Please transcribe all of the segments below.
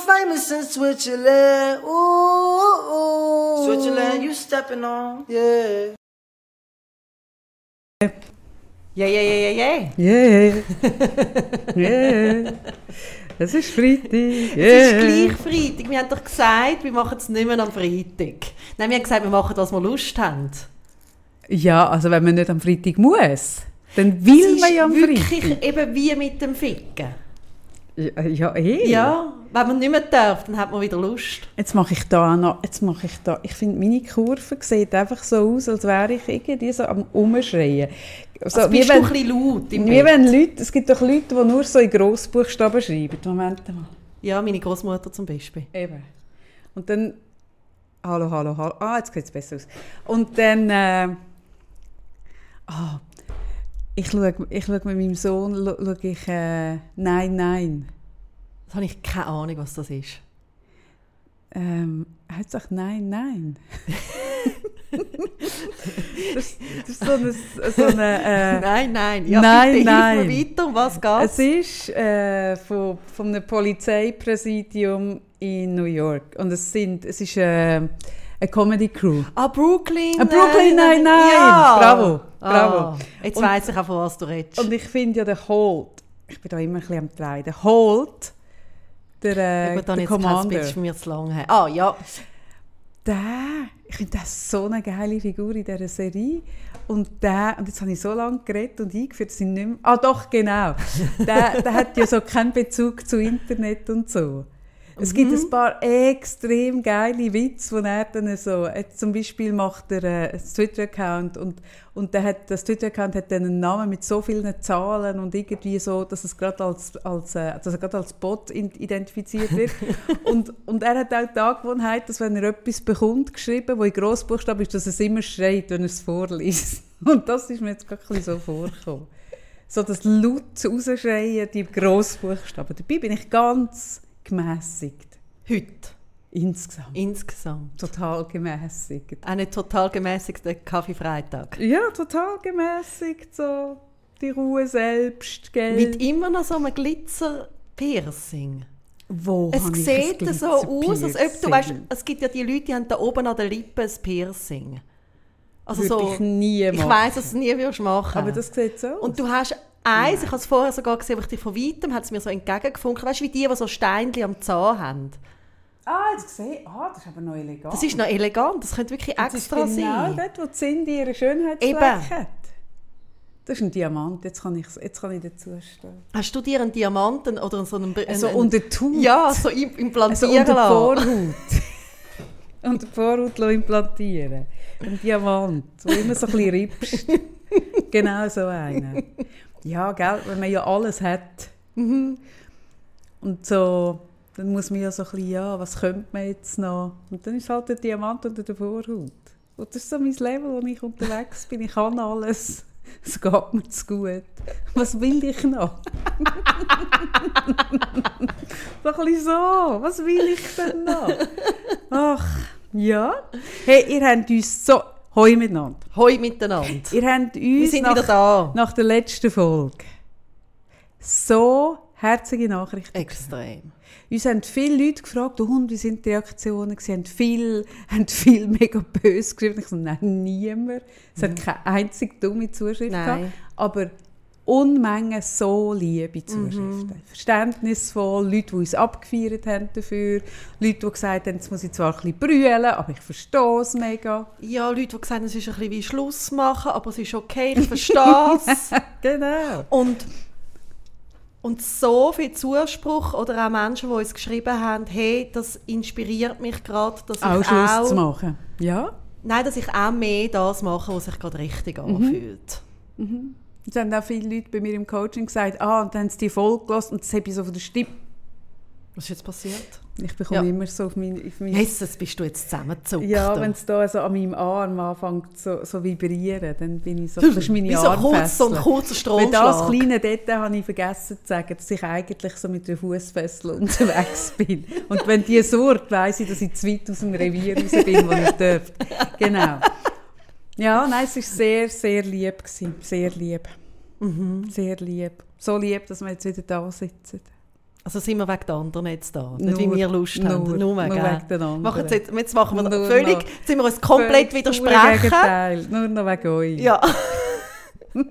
famous in Switzerland. Ooh, ooh. Switzerland, you stepping on. Yeah. Yeah, yeah, yeah, yeah, yeah. yeah. Es ist Freitag. Yeah. Es ist gleich Freitag. Wir haben doch gesagt, wir machen es nicht mehr am Freitag. Nein, wir haben gesagt, wir machen, was wir Lust haben. Ja, also wenn man nicht am Freitag muss, dann will man ja am Freitag. Es ist wirklich eben wie mit dem Ficken. Ja, ja, eh. Ja, wenn man nicht mehr darf, dann hat man wieder Lust. Jetzt mache ich da noch, jetzt mache ich da, ich finde meine Kurve sieht einfach so aus, als wäre ich irgendwie so am Umschreien. So, also bist wenn, du ein bisschen laut im Wie wenn Leute, es gibt doch Leute, die nur so in Grossbuchstaben schreiben. Moment mal. Ja, meine Großmutter zum Beispiel. Eben. Und dann, hallo, hallo, hallo, ah, jetzt sieht es besser aus. Und dann, äh, ah, ich schaue, ich schaue mit meinem Sohn, schaue ich, äh, nein, nein. Das habe ich keine Ahnung, was das ist. Ähm, er hat gesagt, nein, nein. das, das, ist so eine... So eine äh, nein, nein. Ja, nein, bitte, nein. weiter, um was geht es? ist äh, von, von einem Polizeipräsidium in New York. Und es, sind, es ist... Äh, eine Comedy Crew. Ah, Brooklyn. Ah, Brooklyn, nein, nein. Ja. Bravo, bravo. Ah, jetzt weiss ich auch, von was du redest. Und ich finde ja, der Holt, ich bin da immer ein bisschen am Drehen, der Holt, der, äh, ja, der Commander. Für mich zu lang her. Ah, ja. Der, ich finde das so eine geile Figur in dieser Serie. Und der, und jetzt habe ich so lange geredet und eingeführt, sind nicht mehr, ah doch, genau. der, der hat ja so keinen Bezug zu Internet und so. Es gibt ein mhm. paar extrem geile Witze, wo er dann so, zum Beispiel macht er äh, einen Twitter-Account und, und der hat, das Twitter-Account hat dann einen Namen mit so vielen Zahlen und irgendwie so, dass es gerade als, als, äh, dass er gerade als Bot identifiziert wird. und, und er hat auch die Angewohnheit, dass wenn er etwas bekommt, geschrieben, wo in Grossbuchstaben ist, dass er es immer schreit, wenn er es vorliest. Und das ist mir jetzt gerade ein so vorgekommen. So das laut rausschreien, die Grossbuchstaben. Dabei bin ich ganz gemäßigt. Heute? Insgesamt. Insgesamt. Total gemäßigt. Eine total gemäßigte Kaffeefreitag. Ja, total gemäßigt. So die Ruhe selbst, gell? Mit immer noch so einem Glitzer-Piercing. Wo es sieht so aus, als ob du weißt, es gibt ja die Leute, die haben da oben an der Lippe ein Piercing. Also Würde so, ich nie machen. Ich weiss, dass du es nie würdest machen. Aber das sieht so aus. Und du hast eins, ich habe es vorher sogar gesehen, wo ich von weitem hat es mir so entgegengefunkt. Weißt du, wie die, die so Steinchen am Zahn haben? Ah, jetzt gesehen. Ah, das ist aber noch elegant. Das ist noch elegant. Das könnte wirklich das extra ist genau sein. Genau dort, wo Cindy ihre Schönheitsfleck hat. Das ist ein Diamant, jetzt kann ich, jetzt kann ich dazu stehen. Hast du dir einen Diamanten oder so einen... Also einen, unter die Haut? Ja, so implantieren also unter die Vorhaut. unter die Vorhaut implantieren. Ein Diamant, wo immer so ein bisschen rippst. genau so einer. Ja, gell, wenn man ja alles hat. Mhm. Und so, dann muss man ja so ein bisschen, ja, was könnte man jetzt noch? Und dann ist halt der Diamant unter der Vorhaut. Und das ist so mein Level, wo ich unterwegs bin. Ich kann alles. Es geht mir zu gut. Was will ich noch? so ein bisschen so. Was will ich denn noch? Ach, ja. Hey, ihr habt uns so Hoi miteinander. Hoi miteinander. Ihr habt uns nach, nach, der letzten Folge so herzige Nachrichten Extrem. Uns haben viele Leute gefragt, oh, wie sind die Reaktionen? Sie haben viel, haben viel mega böse geschrieben. Ich so, nein, niemand. Es mhm. hat keine einzige dumme Zuschrift nein. gehabt. Aber Unmengen so liebe Zuschriften. Mhm. Verständnisvoll, Leute, die uns abgefeiert haben dafür, Leute, die gesagt haben, jetzt muss ich zwar ein bisschen brüllen, aber ich verstehe es mega. Ja, Leute, die gesagt haben, es ist ein bisschen wie Schluss machen, aber es ist okay, ich verstehe es. genau. Und, und so viel Zuspruch oder auch Menschen, die uns geschrieben haben, hey, das inspiriert mich gerade, dass auch ich Schluss auch... zu machen, ja. Nein, dass ich auch mehr das mache, was sich gerade richtig mhm. anfühlt. Mhm. Es haben auch viele Leute bei mir im Coaching gesagt, ah, und dann haben sie die Folge gelassen und das habe ich so von der Stimme Was ist jetzt passiert? Ich bekomme Ja. immer so auf meine... Auf meine Jesus, bist du jetzt zusammengezuckt? ja, wenn es da so an meinem Arm anfängt so, so vibrieren, dann bin ich so... Das ist meine Wie so kurz, so ein kurzer Weil das Stromschlag. kleine Detail habe ich vergessen zu sagen, dass ich eigentlich so mit der Fußfessel unterwegs bin. Und wenn die surrt, weiss ich, dass ich zu weit aus dem Revier raus bin, wo ich dürfte. Genau. Ja, nein, es war sehr, sehr lieb. Gewesen. Sehr lieb. Mhm. Sehr lieb. So lieb, dass wir jetzt wieder da sitzen. Also sind wir wegen der anderen jetzt da. Nicht wie wir Lust haben. nur, Nur, nur gell? wegen den anderen. Machen jetzt, jetzt machen wir Nur völlig, noch. jetzt sind wir uns komplett widersprechen. Gegenteil. Nur noch wegen euch. Ja.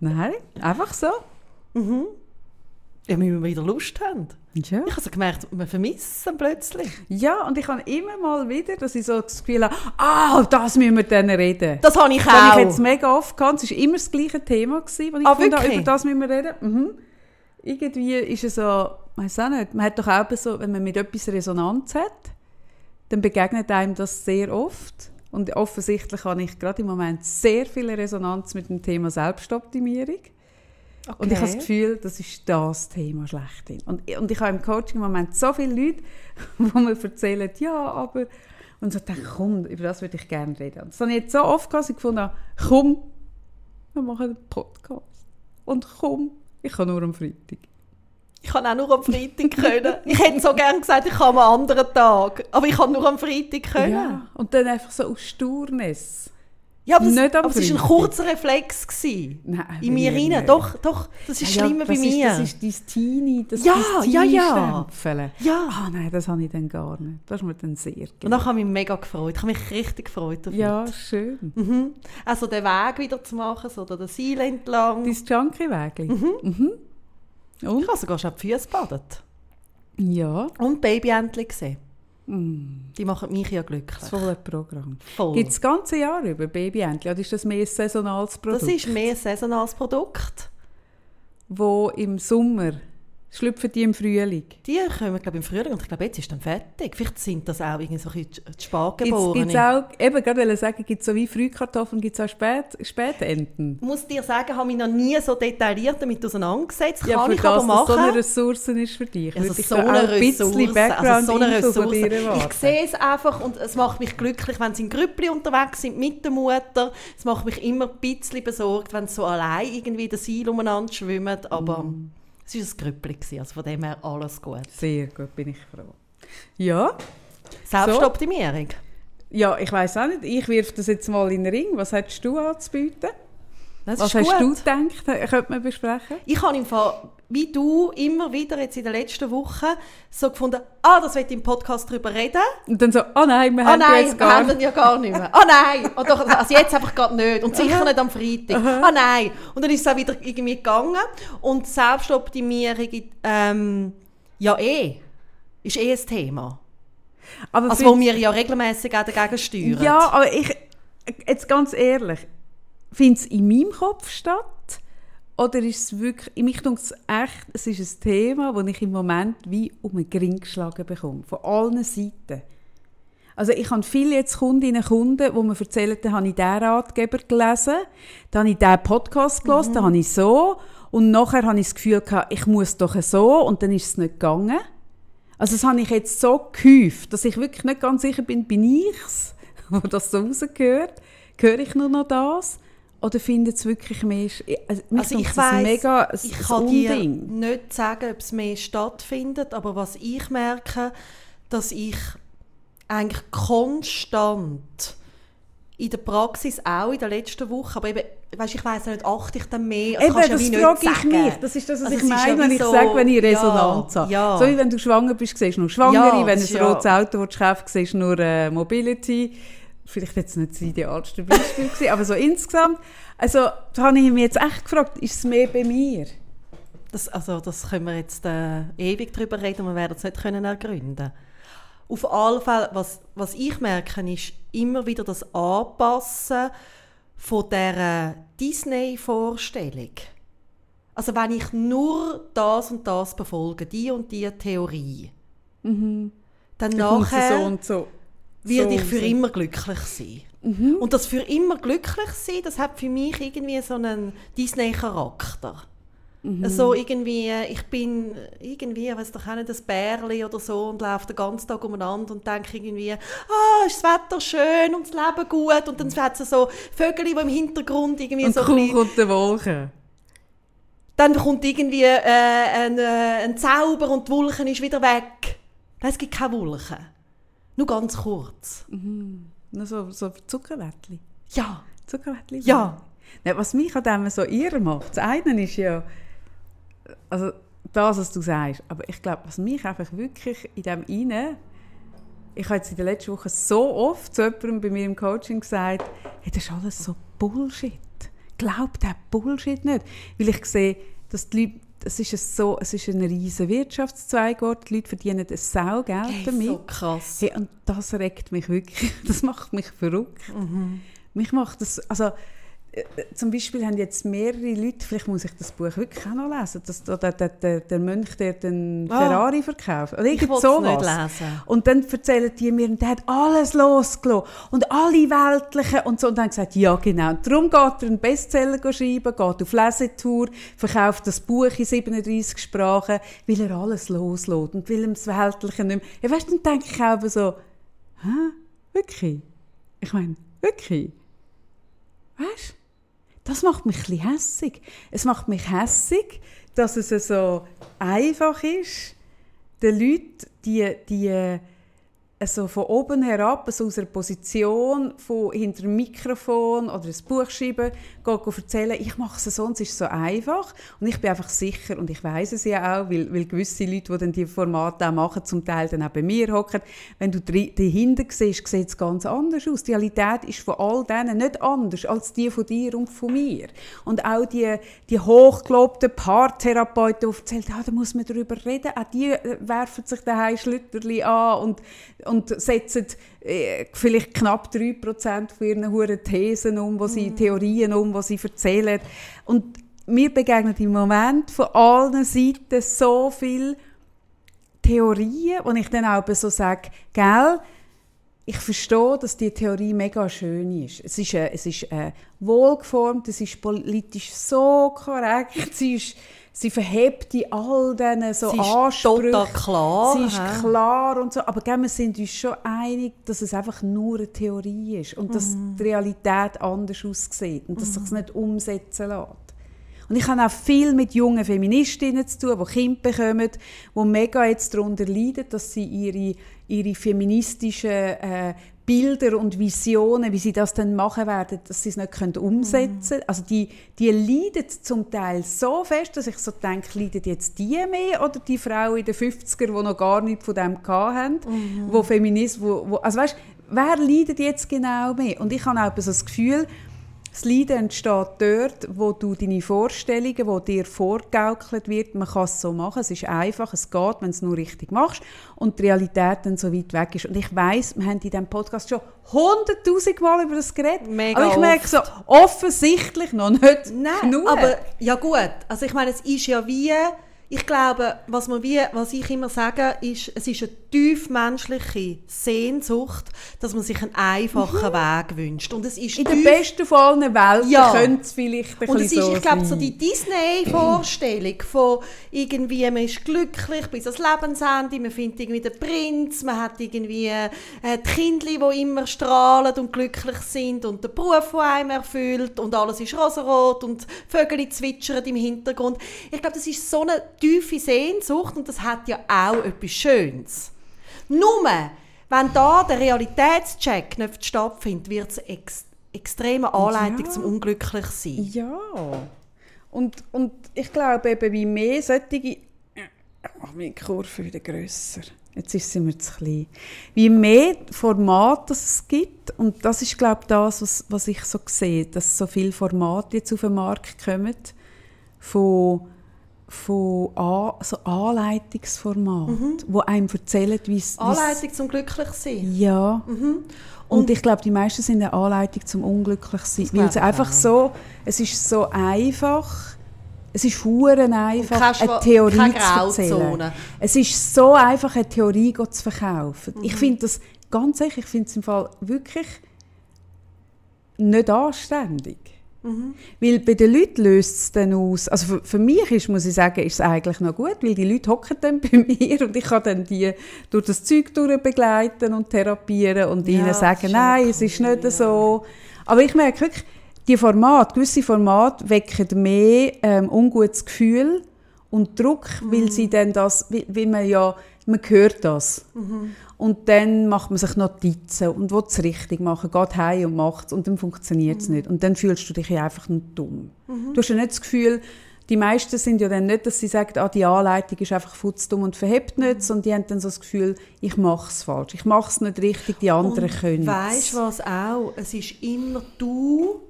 Nein, einfach so. Ja, wenn wir wieder Lust haben. Ja. Ich habe also gemerkt, wir vermissen plötzlich. ja, und ich habe immer mal wieder, dass ich so das Gefühl habe, ah, das müssen wir dann reden. Das habe ich Das habe auch. ich jetzt mega oft gehabt. Es war immer das gleiche Thema, gewesen, ich Ah, gefunden habe, wirklich? über das müssen wir reden. Mhm. Irgendwie ist es so, weiß auch nicht, man hat doch auch so, wenn man mit etwas Resonanz hat, dann begegnet einem das sehr oft. Und offensichtlich habe ich gerade im Moment sehr viel Resonanz mit dem Thema Selbstoptimierung. Und ich habe das Gefühl, das ist das Thema schlechthin. Und, und ich habe im Coaching im Moment so viele Leute, die mir erzählen, ja, aber... Und so denke komm, über das würde ich gerne reden. Und das habe ich jetzt so oft gehabt, dass ich gefunden habe, komm, wir machen einen Podcast. Und komm, ich kann nur am Freitag. Ich kann auch nur am Freitag können. Ich hätte so gerne gesagt, ich kann am anderen Tag. Aber ich kann nur am Freitag können. Ja. Und dann einfach so aus Sturnis. Ja, aber, Nicht das, aber es war ein kurzer Reflex. Gewesen. Nein, in mir rein. nicht. Doch, doch, das ist Ja, schlimmer bei ist, mir. Das ist dein Teenie, das Ja, dein ja, ja. Ja. Ah nein, das habe ich dann gar nicht. Das ist mir dann sehr Und gelungen. dann habe ich mich mega gefreut. Ich habe mich richtig gefreut dafür. Ja, schön. Mhm. Also den Weg wieder zu machen, so oder den Seil entlang. Dein Junkie-Wägli. Mhm. Und? Ich habe sogar schon die Füße badet. Ja, Und Babyentchen gesehen. Die machen mich ja glücklich. das volle Programm. Voll. Gibt es das ganze Jahr über Babyentchen? Oder ist das mehr ein saisonales Produkt? das ist mehr ein saisonales Produkt. wo im Sommer schlüpfen die im Frühling. Die kommen, glaube im Frühling und ich glaube, jetzt ist dann fertig. Vielleicht sind das auch irgendwie so ein bisschen die Gibt Spargeborene. es auch, eben gerade wollte sagen, gibt es so wie Frühkartoffeln, gibt es auch Spät, Spätenten? Ich muss dir sagen, ich habe mich noch nie so detailliert damit auseinandergesetzt. Ja, Kann ich das, aber machen. so eine Ressource ist für dich. Also so eine ein bisschen Ressource, Background also so eine Ressource. Ich sehe es einfach und es macht mich glücklich, wenn sie in Grüppli unterwegs sind mit der Mutter. Es macht mich immer ein bisschen besorgt, wenn sie so allein irgendwie den Seil umeinander schwimmen. Aber Mm. Es war ein Grüppli, also von dem her alles gut. Sehr gut, bin ich froh. Ja, Selbstoptimierung. ja ich weiß auch nicht, ich wirf das jetzt mal in den Ring. Was hättest du anzubieten? Das Was hast gut. du gedacht, äh, könnte man besprechen? Ich habe im Fall, wie du, immer wieder jetzt in den letzten Wochen so gefunden, ah, das ich im Podcast darüber reden. Und dann so, oh nein, wir Ah haben nein, jetzt wir gar haben ihn ja gar nicht mehr. Ah nein, oh, doch, also jetzt einfach gerade nicht und sicher nicht am Freitag. Ah nein. Und dann ist es auch wieder irgendwie gegangen und Selbstoptimierung, ähm, ja eh, ist eh ein Thema. Aber Also wo wir ja regelmäßig auch dagegen steuern. Ja, aber ich, jetzt ganz ehrlich, findet es in meinem Kopf statt? Oder ist es wirklich, mich denkt es echt, es ist ein Thema, das ich im Moment wie um den Ring geschlagen bekomme. Von allen Seiten. Also ich habe viele jetzt Kundinnen und Kunden, die mir erzählen, da habe ich diesen Ratgeber gelesen, da habe ich diesen Podcast gelesen, Mhm. da habe ich so und nachher habe ich das Gefühl gehabt, ich muss doch so und dann ist es nicht gegangen. Also das habe ich jetzt so gehäuft, dass ich wirklich nicht ganz sicher bin, bin ich's, wo das so rausgehört? Höre ich nur noch das? Oder findet es wirklich mehr... Also, mich Also dunkt ich weiss, mega ein, ich kann dir Unding. nicht sagen, ob es mehr stattfindet, aber was ich merke, dass ich eigentlich konstant in der Praxis auch in der letzten Woche, aber eben, weißt, ich weiß nicht, achte ich dann mehr? Das Eben, ja das nicht frage ich sagen. mich. Das ist das, was Also ich ja meine, wenn ich so- sage, wenn ich ja, Resonanz habe. ja. So wie wenn du schwanger bist, siehst du nur Schwangere. Ja, wenn du ein rotes Auto willst kaufen siehst du nur äh, Mobility. Vielleicht jetzt nicht das idealste Beispiel gewesen, aber so insgesamt. Also da habe ich mich jetzt echt gefragt, ist es mehr bei mir? Das, also, das können wir jetzt äh, ewig darüber reden und wir werden es nicht können ergründen. Auf alle Fälle, was, was ich merke, ist immer wieder das Anpassen von dieser Disney-Vorstellung. Also wenn ich nur das und das befolge, die und die Theorie, dann Dann nachher so und so. Werde so ich für immer glücklich sein. Und das für immer glücklich sein, das hat für mich irgendwie so einen Disney-Charakter. So irgendwie, ich bin irgendwie, weiß doch auch nicht, ein Bärli oder so und laufe den ganzen Tag umeinander und denke irgendwie, ah, ist das Wetter schön und das Leben gut und dann hat es so Vögel, die im Hintergrund irgendwie Und so ein bisschen, kommt der Wolke. dann kommt irgendwie äh, ein, äh, ein Zauber und die Wolke ist wieder weg. Nein, es gibt keine Wolke. Nur ganz kurz. Nur so, so Zuckerwättli. Ja, Zuckerwättli? Ja. Nein, was mich an dem so irre macht, das eine ist ja, also das, was du sagst, aber ich glaube, was mich einfach wirklich in dem inne ich habe jetzt in der letzten Woche so oft zu jemandem bei mir im Coaching gesagt, hey, das ist alles so Bullshit. Glaub der Bullshit nicht. Weil ich sehe, dass die Leute, es ist, ein so, es ist ein riesen Wirtschaftszweig geworden, die Leute verdienen ein Saugeld hey, damit. so krass. Hey, und das regt mich wirklich, das macht mich verrückt. Mich macht das, also zum Beispiel haben jetzt mehrere Leute, vielleicht muss ich das Buch wirklich auch noch lesen, dass da der, der, der, der Mönch, der den Ah. Ferrari verkauft. Oder Ich irgend will's nicht lesen. Und dann erzählen die mir, der hat alles losgelassen und alle Weltlichen und so. Und dann gesagt, ja genau. Und darum geht er einen Bestseller schreiben, geht auf Lesetour, verkauft das Buch in 37 Sprachen, weil er alles loslässt und will ihm das Weltliche nicht mehr. Ja, weißt du, dann denke ich auch so, hä? Wirklich? Ich meine, wirklich? Weißt du? Das macht mich ein hässig. Es macht mich hässig, dass es so einfach ist, den Leuten die, die also von oben herab, also aus einer Position, von hinter dem Mikrofon oder ein Buch schreiben, gehen erzählen, ich mache es so und es ist so einfach. Und ich bin einfach sicher, und ich weiß es ja auch, weil, weil gewisse Leute, die dann die Formate auch machen, zum Teil dann auch bei mir hocken, wenn du dahinter siehst, sieht es ganz anders aus. Die Realität ist von all denen nicht anders als die von dir und von mir. Und auch die, die hochgelobten Paartherapeuten, die erzählen, ah, da muss man darüber reden, auch die äh, werfen sich daheim Schlütterli an und, und setzen vielleicht knapp 3% von ihren huren Thesen um, wo sie Theorien um, die sie erzählen. Und mir begegnet im Moment von allen Seiten so viel Theorien, wo ich dann auch so sage, gell, ich verstehe, dass die Theorie mega schön ist. Es ist, äh, es ist äh, wohlgeformt, es ist politisch so korrekt, sie, ist, sie verhebt in all diesen so Sie ist Ansprüchen. total klar, Sie ist hä? klar und so. Aber gell, wir sind uns schon einig, dass es einfach nur eine Theorie ist und dass Mhm. die Realität anders aussieht und dass es sich nicht umsetzen lässt. Und ich habe auch viel mit jungen Feministinnen zu tun, die Kinder bekommen, die mega jetzt darunter leiden, dass sie ihre, ihre feministischen äh, Bilder und Visionen, wie sie das dann machen werden, dass sie es nicht können umsetzen können. Also die, die leiden zum Teil so fest, dass ich so denke, leiden jetzt die mehr oder die Frauen in den 50er, die noch gar nichts von dem hatten, wo Feminist, wo, wo, also weißt, wer leidet jetzt genau mehr? Und ich habe auch so das Gefühl, das Leiden entsteht dort, wo du deine Vorstellungen, wo dir vorgegaukelt wird, man kann es so machen, es ist einfach, es geht, wenn du es nur richtig machst und die Realität dann so weit weg ist. Und ich weiß, wir haben in diesem Podcast schon hunderttausend Mal über das geredet, Mega aber ich merke so, offensichtlich noch nicht Nein, genug. aber ja gut. Also ich meine, es ist ja wie, ich glaube, was, man wie, was ich immer sage, ist, es ist eine tief menschliche Sehnsucht, dass man sich einen einfachen Weg wünscht. Und es ist in der besten von allen Welten Ja. könnte es vielleicht ein Und es ist, so ich glaube, so die Disney-Vorstellung von irgendwie, man ist glücklich bis ans Lebensende, man findet irgendwie den Prinz, man hat irgendwie äh, die Kinder, die immer strahlen und glücklich sind und der Beruf, der einem erfüllt und alles ist rosarot und Vögel zwitschern im Hintergrund. Ich glaube, das ist so eine tiefe Sehnsucht und das hat ja auch etwas Schönes. Nur, wenn da der Realitätscheck nicht stattfindet, wird es ex extreme Anleitung Ja. zum unglücklich sein. Ja. Und, und ich glaube eben, wie mehr solche... Ach, meine Kurve wieder grösser. Jetzt ist sie mir zu klein. Wie mehr Formate es gibt, und das ist, glaube ich, das, was, was ich so sehe, dass so viele Formate jetzt auf den Markt kommen, von, von An so Anleitungsformaten, die einem erzählen, wie es... Anleitung zum glücklich sein. ja. Und, ich glaube, die meisten sind eine Anleitung zum unglücklich sein, weil es einfach auch. so, es ist so einfach, es ist huren einfach, keine eine Theorie keine zu erzählen. Es ist so einfach, eine Theorie zu verkaufen. Mhm. Ich finde das, ganz ehrlich, ich finde es im Fall wirklich nicht anständig. Weil bei den Leuten löst es dann aus, also für, für mich ist, muss ich sagen, ist es eigentlich noch gut, weil die Leute hocken dann bei mir und ich kann dann die durch das Zeug durch begleiten und therapieren und Ja, ihnen sagen, nein, es ist nicht ja. so. Aber ich merke wirklich, die Formate, gewisse Formate wecken mehr ähm, ungutes Gefühl und Druck, weil Mhm. sie dann das, weil, weil man ja, man hört das. Mhm. Und dann macht man sich Notizen und will es richtig machen, geht heim und macht es und dann funktioniert es Mhm. nicht. Und dann fühlst du dich einfach nur dumm. Du hast ja nicht das Gefühl, die meisten sind ja dann nicht, dass sie sagen, ah, die Anleitung ist einfach futzdumm und verhebt Mhm. nicht, sondern die haben dann so das Gefühl, ich mache es falsch, ich mache es nicht richtig, die anderen können Weißt du was auch? Es ist immer du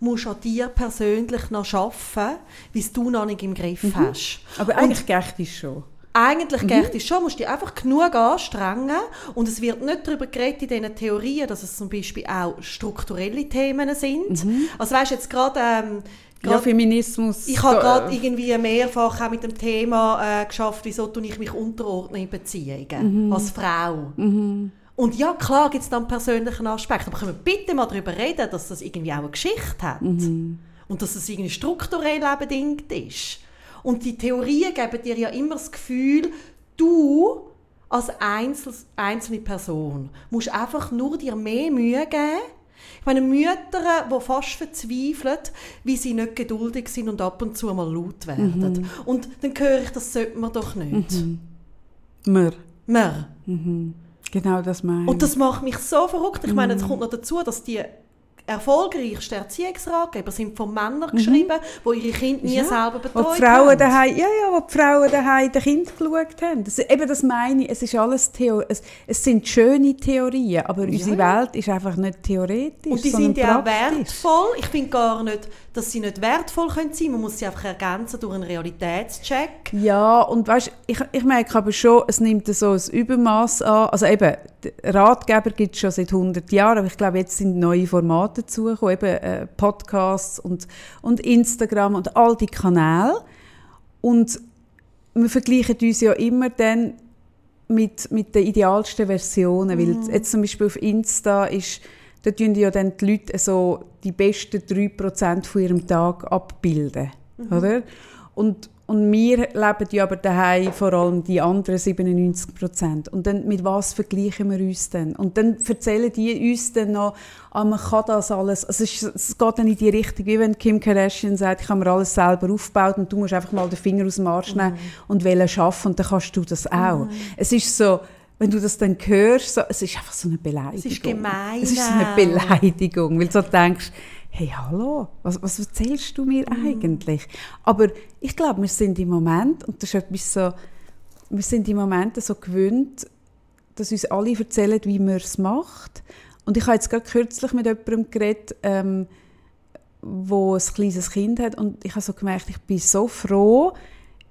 musst an dir persönlich noch arbeiten, wie es du noch nicht im Griff Mhm. hast. Aber eigentlich geht es schon. Eigentlich geht es schon, musst du dich einfach genug anstrengen und es wird nicht darüber geredet in diesen Theorien, dass es zum Beispiel auch strukturelle Themen sind. Also weißt du jetzt gerade... Ähm, Ja, gerade- Feminismus. ich habe gerade irgendwie mehrfach auch mit dem Thema äh, geschafft, wieso tue ich mich unterordnen in Beziehungen als Frau. Und ja, klar gibt es dann einen persönlichen Aspekt, aber können wir bitte mal darüber reden, dass das irgendwie auch eine Geschichte hat und dass es irgendwie strukturell auch bedingt ist. Und die Theorien geben dir ja immer das Gefühl, du als Einzel einzelne Person musst einfach nur dir mehr Mühe geben. Ich meine, Mütter, die fast verzweifeln, wie sie nicht geduldig sind und ab und zu mal laut werden. Und dann höre ich, das sollte man doch nicht. Wir. Wir. Genau das meine ich. Und das macht mich so verrückt. Ich meine, es kommt noch dazu, dass die erfolgreichsten Erziehungsratgeber sind von Männern geschrieben, die ihre Kinder nie Ja. selber Wo betreut die Frauen haben. daheim, ja, ja, wo die Frauen daheim den Kind geschaut haben. Das, eben das meine ich, es ist alles Theo es, es sind schöne Theorien, aber unsere Welt ist einfach nicht theoretisch, Und die sind ja auch wertvoll. Ich finde gar nicht, dass sie nicht wertvoll können sein Man muss sie einfach ergänzen durch einen Realitätscheck. Ja, und weißt, ich, ich merke aber schon, es nimmt so ein Übermaß an. Also eben, Ratgeber gibt es schon seit 100 Jahren, aber ich glaube, jetzt sind neue Formate dazugekommen, eben äh, Podcasts und, und Instagram und all die Kanäle. Und wir vergleichen uns ja immer dann mit, mit den idealsten Versionen, weil jetzt zum Beispiel auf Insta ist, da tun ja dann die Leute so die besten 3% von ihrem Tag abbilden, oder? Und, und wir leben ja aber daheim vor allem die anderen 97%. Und dann, mit was vergleichen wir uns dann? Und dann erzählen die uns dann noch, ah, man kann das alles, also es, es geht dann in die Richtung, wie wenn Kim Kardashian sagt, ich habe mir alles selber aufgebaut und du musst einfach mal den Finger aus dem Arsch nehmen und wollen arbeiten und dann kannst du das auch. Es ist so, wenn du das dann hörst, so, es ist einfach so eine Beleidigung. Es ist gemein Es ist so eine. Beleidigung, weil du so denkst, hey, hallo, was, was erzählst du mir Mhm. eigentlich? Aber ich glaube, wir sind im Moment, und das ist etwas so, wir sind im Moment so gewöhnt, dass uns alle erzählen, wie man es macht. Und ich habe jetzt gerade kürzlich mit jemandem geredet, ähm, wo ein kleines Kind hat und ich habe so gemerkt, ich bin so froh,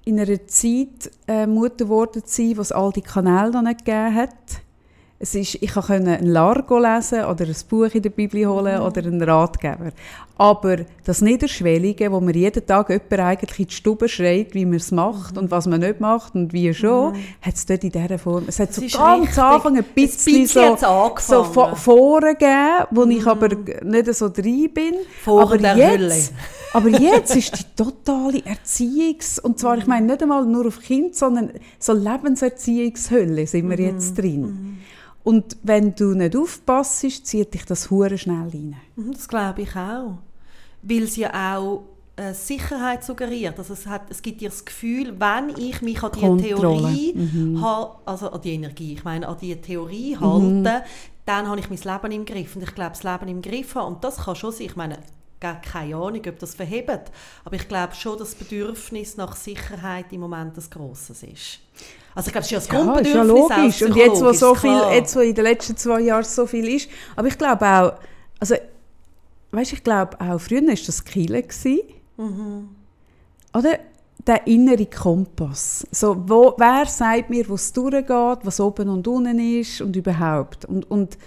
in einer Zeit äh, Mutter geworden zu sein, wo es all die Kanäle noch nicht gegeben hat. Es ist, ich konnte ein Largo lesen oder ein Buch in der Bibel holen oder einen Ratgeber. Aber das Niederschwellige, wo mir jeden Tag jemand eigentlich in die Stube schreit, wie man es macht und was man nicht macht und wie schon, hat es dort in dieser Form. Es hat so ist ganz richtig. Anfang ein bisschen, bisschen so, so Foren gegeben, wo ich aber nicht so drin bin. Foren aber der jetzt, Hölle. aber jetzt ist die totale Erziehungs- und zwar, ich meine nicht einmal nur auf Kind, sondern so Lebenserziehungshölle sind wir jetzt drin. Und wenn du nicht aufpasst, zieht dich das hure schnell rein. Mhm, Das glaube ich auch. Weil es ja auch äh, Sicherheit suggeriert. Also es, hat, es gibt dir das Gefühl, wenn ich mich an die Kontrolle. Theorie, ha, also an die Energie, ich meine an die Theorie halte, dann habe ich mein Leben im Griff. Und ich glaube, das Leben im Griff haben, und das kann schon sein, ich meine, gar keine Ahnung, ob das verhebt, aber ich glaube schon, dass das Bedürfnis nach Sicherheit im Moment das Grosses ist. Also ich glaube, es ist ja das Ja, ist Grundbedürfnis ja logisch. Und jetzt, wo so viel, jetzt, wo in den letzten zwei Jahren so viel ist, aber ich glaube auch, also, weißt, ich glaube auch, früher war das Kille. Mhm. Oder? Der innere Kompass. So, wo, wer sagt mir, wo es durchgeht, was oben und unten ist und überhaupt. Und, und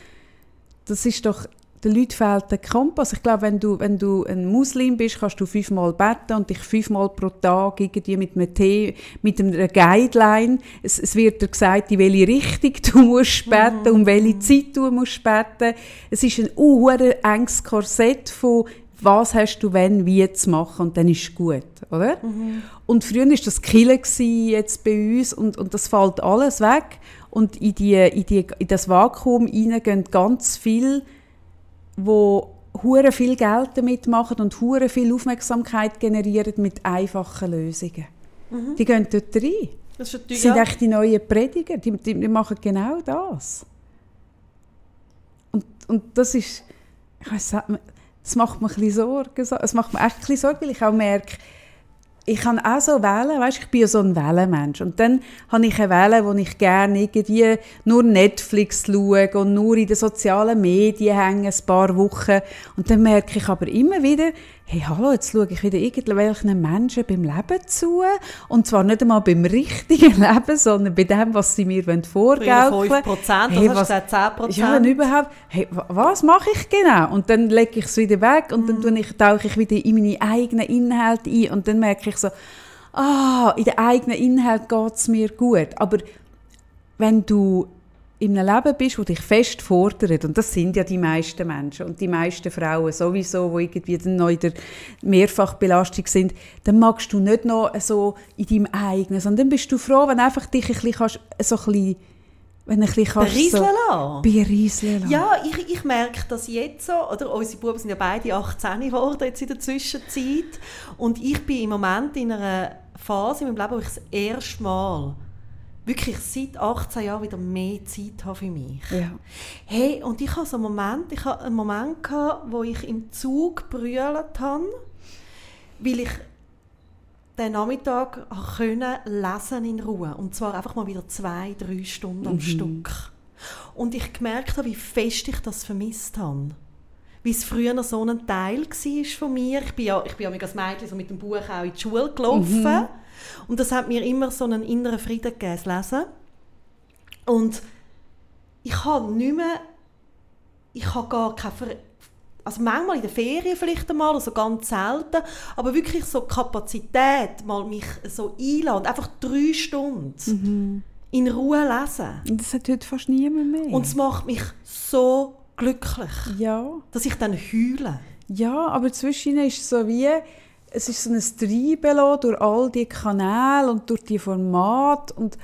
das ist doch, den Leuten fehlt der Kompass. Ich glaube, wenn du, wenn du ein Muslim bist, kannst du fünfmal beten und dich fünfmal pro Tag irgendwie mit einem Tee, mit einer Guideline, es, es wird dir gesagt, in welche Richtung du musst beten, um welche Zeit du musst beten. Es ist ein uh, enges Korsett von was hast du wenn, wie zu machen und dann ist es gut, oder? Und früher war das gewesen, jetzt bei uns und, und das fällt alles weg und in, die, in, die, in das Vakuum hinein gehen ganz viel, wo hure viel Geld damit machen und hure viel Aufmerksamkeit generieren mit einfachen Lösungen. Die gehen dort rein. Das sind ja. echt die neuen Prediger, die, die, die machen genau das. Und, und das ist, ich weiss, das macht mir ein bisschen Sorgen. so- Es macht mir echt ein bisschen Sorgen, weil ich auch merke, ich kann auch so wählen, weißt, ich bin ja so ein Wählenmensch. Und dann habe ich eine Wähle, wo ich gerne irgendwie nur Netflix schaue und nur in den sozialen Medien hänge ein paar Wochen. Und dann merke ich aber immer wieder, hey, hallo, jetzt schaue ich wieder irgendwelchen Menschen beim Leben zu. Und zwar nicht einmal beim richtigen Leben, sondern bei dem, was sie mir vorgaukeln 5 Prozent, Hey, das hast was- du gesagt, 10 Prozent. ja, wenn überhaupt, hey, wa- was mache ich genau? Und dann lege ich es wieder weg und dann tue ich, tauche ich wieder in meine eigenen Inhalte ein und dann merke ich so, ah, in den eigenen Inhalt geht es mir gut. Aber wenn du in einem Leben bist, das dich fest fordert, und das sind ja die meisten Menschen und die meisten Frauen sowieso, die irgendwie dann noch in der Mehrfachbelastung sind, dann magst du nicht noch so in deinem eigenen, sondern dann bist du froh, wenn einfach dich ein bisschen, kannst, so ein bisschen wenn ein bisschen Berieseln so. Berieseln lassen. Ja, ich, ich merke das jetzt so, oder unsere Buben sind ja beide 18 geworden jetzt in der Zwischenzeit und ich bin im Moment in einer Phase in meinem Leben, wo ich das erste Mal wirklich seit 18 Jahren wieder mehr Zeit habe für mich. Ja. Hey, und ich habe so einen Moment, ich habe einen Moment gehabt, wo ich im Zug brüllt habe, weil ich den Nachmittag können lesen in Ruhe und zwar einfach mal wieder zwei, drei Stunden am Stück. Und ich gemerkt habe, wie fest ich das vermisst habe. Wie es früher noch so ein Teil war von mir. Ich bin ja, ich bin ja als Mädchen so mit dem Buch auch in die Schule gelaufen. Und das hat mir immer so einen inneren Frieden gegeben, das Lesen. Und ich habe nicht mehr, ich habe gar keine, Ver also manchmal in der Ferien vielleicht einmal, also ganz selten, aber wirklich so die Kapazität, mal mich so einladen, einfach drei Stunden in Ruhe lesen. Und das hat heute fast niemand mehr. Und es macht mich so glücklich, ja. dass ich dann heule. Ja, aber zwischen ist es so wie, es ist so ein Treiben durch all die Kanäle und durch die Formate und,